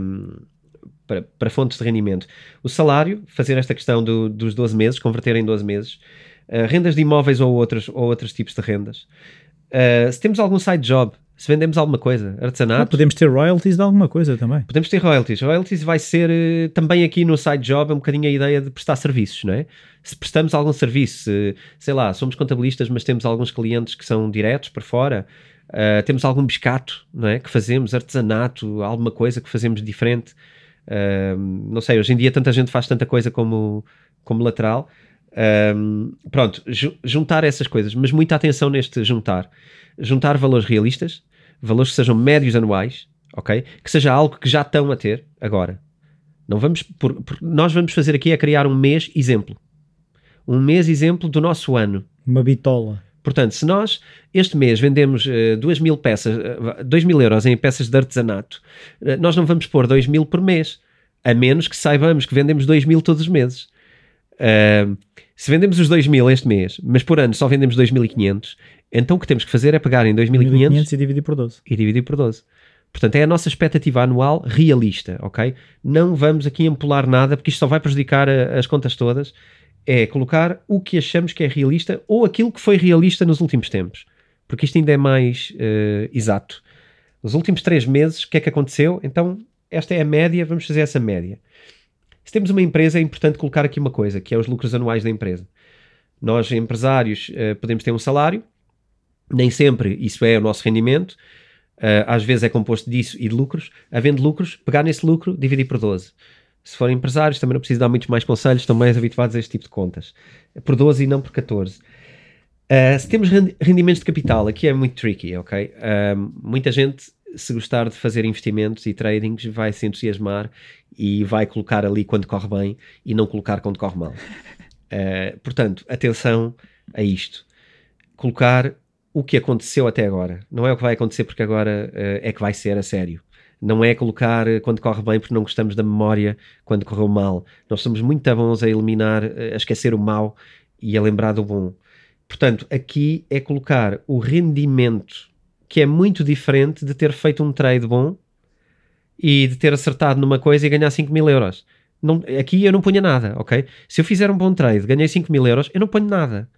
B: para, para fontes de rendimento. O salário, fazer esta questão do, dos 12 meses, converter em 12 meses. Uh, rendas de imóveis ou outros, ou outros tipos de rendas. Uh, se temos algum side job, se vendemos alguma coisa, artesanato. Ah,
A: podemos ter royalties de alguma coisa também.
B: Podemos ter royalties. Royalties vai ser uh, também aqui no side job é um bocadinho a ideia de prestar serviços, não é? Se prestamos algum serviço, uh, sei lá, somos contabilistas, mas temos alguns clientes que são diretos por fora, uh, temos algum biscato, não é? Que fazemos, artesanato, alguma coisa que fazemos diferente. não sei, hoje em dia tanta gente faz tanta coisa como, como lateral. Um, pronto, juntar essas coisas, mas muita atenção neste juntar. Juntar valores realistas, valores que sejam médios anuais, ok? Que seja algo que já estão a ter agora. Não vamos, por, por, nós vamos fazer aqui é criar um mês exemplo. Um mês exemplo do nosso ano.
A: Uma bitola.
B: Portanto, se nós este mês vendemos uh, 2 mil peças, uh, 2 mil euros em peças de artesanato, uh, nós não vamos pôr 2 mil por mês, a menos que saibamos que vendemos 2 mil todos os meses. Uh, se vendemos os 2 mil este mês, mas por ano só vendemos 2.500, então o que temos que fazer é pegar em 2.500
A: e dividir por 12.
B: E dividir por 12. Portanto, é a nossa expectativa anual realista, ok? Não vamos aqui empolar nada, porque isto só vai prejudicar a, as contas todas. É colocar o que achamos que é realista ou aquilo que foi realista nos últimos tempos. Porque isto ainda é mais uh, exato. Nos últimos três meses, o que é que aconteceu? Então, esta é a média, vamos fazer essa média. Se temos uma empresa, é importante colocar aqui uma coisa, que é os lucros anuais da empresa. Nós, empresários, uh, podemos ter um salário, nem sempre isso é o nosso rendimento, uh, às vezes é composto disso e de lucros. Havendo lucros, pegar nesse lucro, dividir por 12. Se forem empresários, também não preciso dar muitos mais conselhos, estão mais habituados a este tipo de contas. Por 12 e não por 14. Uh, eh, se temos rendimentos de capital, aqui é muito tricky, ok? Uh, muita gente, se gostar de fazer investimentos e tradings, vai se entusiasmar e vai colocar ali quando corre bem e não colocar quando corre mal. Uh, portanto, atenção a isto. Colocar o que aconteceu até agora. Não é o que vai acontecer porque agora uh, é que vai ser a sério. Não é colocar uh, quando corre bem porque não gostamos da memória quando correu mal. Nós somos muito bons a eliminar, a esquecer o mal e a lembrar do bom. Portanto, aqui é colocar o rendimento que é muito diferente de ter feito um trade bom e de ter acertado numa coisa e ganhar 5 mil euros. Não, aqui eu não ponho nada, ok? Se eu fizer um bom trade, ganhei 5 mil euros, eu não ponho nada.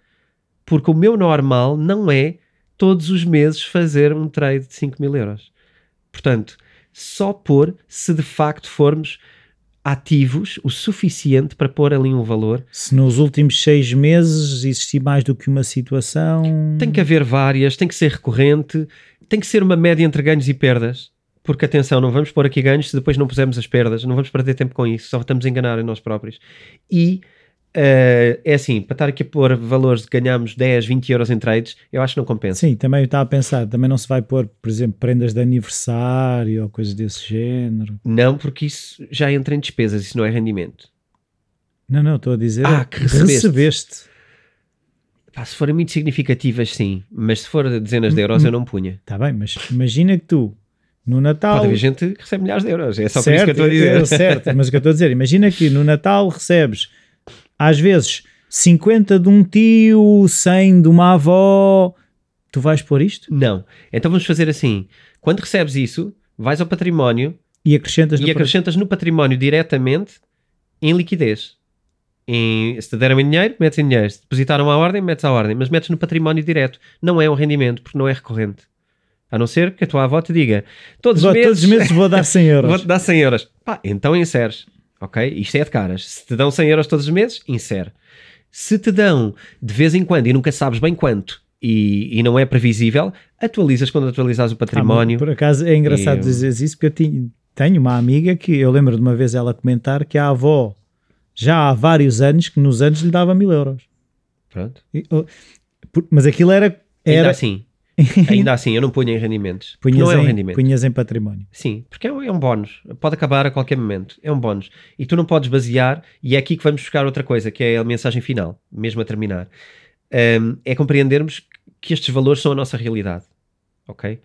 B: Porque o meu normal não é todos os meses fazer um trade de 5 mil euros. Portanto, só pôr se de facto formos ativos o suficiente para pôr ali um valor.
A: Se nos últimos seis meses existir mais do que uma situação.
B: Tem que haver várias, tem que ser recorrente, tem que ser uma média entre ganhos e perdas porque atenção, não vamos pôr aqui ganhos se depois não pusermos as perdas, não vamos perder tempo com isso, só estamos a enganar a nós próprios. E uh, é assim, para estar aqui a pôr valores de ganhamos 10, 20 euros em trades, eu acho que não compensa.
A: Sim, também eu estava a pensar, também não se vai pôr, por exemplo, prendas de aniversário ou coisas desse género.
B: Não, porque isso já entra em despesas, isso não é rendimento.
A: Não, não, estou a dizer
B: ah, que recebeste.
A: recebeste.
B: Pá, se forem muito significativas, sim, mas se for dezenas de euros, eu não punha.
A: Está bem, mas imagina que tu no Natal.
B: Pode haver gente que recebe milhares de euros, é só certo, por isso que eu estou a dizer.
A: É, certo, mas o que eu estou a dizer, imagina que no Natal recebes, às vezes, 50 de um tio, 100 de uma avó. Tu vais pôr isto?
B: Não. Então vamos fazer assim: quando recebes isso, vais ao património
A: e acrescentas,
B: e no, acrescentas no património diretamente em liquidez. Em, se te deram em dinheiro, metes em dinheiro. Se depositaram à ordem, metes à ordem. Mas metes no património direto. Não é um rendimento, porque não é recorrente. A não ser que a tua avó te diga todos,
A: vou,
B: os, meses,
A: todos os meses vou dar 100 euros.
B: vou-te dar 100 euros. Pá, então inseres. Ok? Isto é de caras. Se te dão 100 euros todos os meses, insere. Se te dão de vez em quando e nunca sabes bem quanto e, e não é previsível, atualizas quando atualizas o património.
A: Ah, por acaso é engraçado
B: E-
A: dizer isso porque eu tinha- tenho uma amiga que eu lembro de uma vez ela comentar que a avó já há vários anos que nos anos lhe dava mil euros.
B: Pronto.
A: E, oh, por- Mas aquilo era.
B: Ainda
A: era
B: assim, ainda assim, eu não ponho em rendimentos.
A: punhas,
B: não é um
A: em,
B: rendimento.
A: punhas em património.
B: Sim, porque é um, é um bónus. Pode acabar a qualquer momento. É um bónus. E tu não podes basear, e é aqui que vamos buscar outra coisa, que é a mensagem final, mesmo a terminar. Um, é compreendermos que estes valores são a nossa realidade. Ok?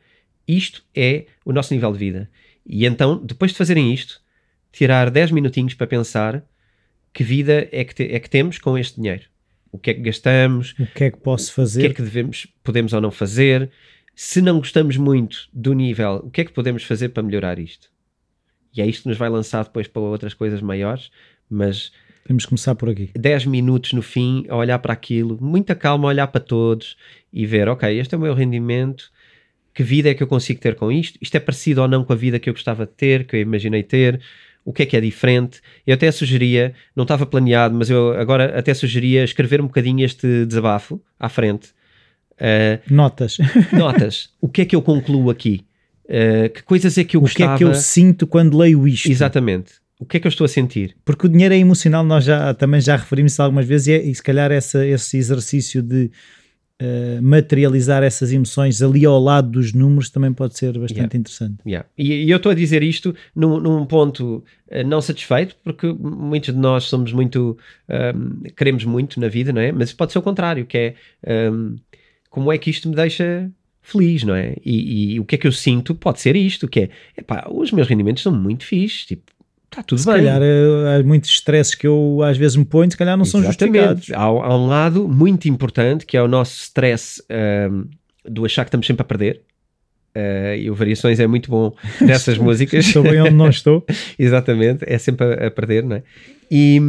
B: Isto é o nosso nível de vida. E então, depois de fazerem isto, tirar 10 minutinhos para pensar que vida é que, te- é que temos com este dinheiro. O que é que gastamos,
A: O que é que posso
B: o
A: fazer?
B: que é que devemos, podemos ou não fazer. Se não gostamos muito do nível, o que é que podemos fazer para melhorar isto? E é isto que nos vai lançar depois para outras coisas maiores, mas
A: Temos que começar por aqui.
B: 10 minutos no fim a olhar para aquilo, muita calma, a olhar para todos e ver, ok, este é o meu rendimento, que vida é que eu consigo ter com isto? Isto é parecido ou não com a vida que eu gostava de ter, que eu imaginei ter? O que é que é diferente? Eu até sugeria, não estava planeado, mas eu agora até sugeria escrever um bocadinho este desabafo à frente. Uh,
A: Notas.
B: notas, o que é que eu concluo aqui? Uh, que coisas é que eu
A: o que
B: gostava?
A: é que eu sinto quando leio isto?
B: Exatamente. O que é que eu estou a sentir?
A: Porque o dinheiro é emocional, nós já também já referimos algumas vezes, e, é- e se calhar essa, esse exercício de eh, materializar essas emoções ali ao lado dos números também pode ser bastante
B: Yeah.
A: interessante.
B: Yeah. E, e eu estou a dizer isto num, num ponto eh, não satisfeito, porque muitos de nós somos muito, ahm, queremos muito na vida, não é? Mas pode ser o contrário, que é ahm, como é que isto me deixa feliz, não é? E, e o que é que eu sinto pode ser isto, que é, epá, os meus rendimentos são muito fixes, tipo, está tudo
A: Se
B: bem.
A: calhar eh, há muitos stresses que eu às vezes me ponho, se calhar não são justificados.
B: Exatamente. Há, há um lado muito importante que é o nosso stress ahm, do achar que estamos sempre a perder. Ah, e o Variações é muito bom nessas músicas.
A: Estou bem onde não estou.
B: Exatamente, é sempre a, a perder, não é? E,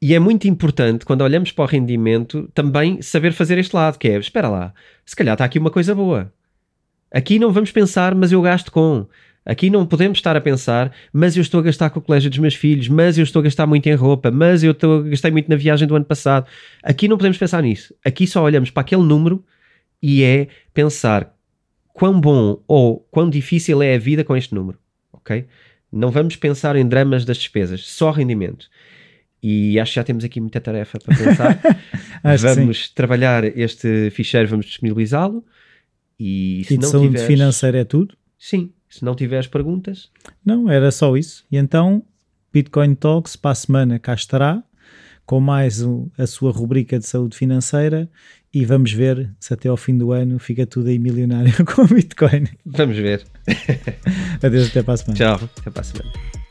B: e é muito importante, quando olhamos para o rendimento, também saber fazer este lado, que é, espera lá, se calhar está aqui uma coisa boa. Aqui não vamos pensar, mas eu gasto com. Aqui não podemos estar a pensar, mas eu estou a gastar com o colégio dos meus filhos, mas eu estou a gastar muito em roupa, mas eu estou, gastei muito na viagem do ano passado. Aqui não podemos pensar nisso. Aqui só olhamos para aquele número e é pensar quão bom ou quão difícil é a vida com este número, ok? Não vamos pensar em dramas das despesas, só rendimento. E acho que já temos aqui muita tarefa para pensar. Vamos trabalhar este ficheiro, vamos disponibilizá-lo. E se
A: E de
B: não
A: saúde
B: tiveres,
A: financeira é tudo?
B: sim, se não tiveres perguntas,
A: Não, era só isso. E então, Bitcoin Talks para a semana cá estará, com mais a sua rubrica de saúde financeira e vamos ver se até ao fim do ano fica tudo aí milionário com o Bitcoin.
B: vamos ver.
A: Adeus, até para a semana.
B: Tchau, até para a semana.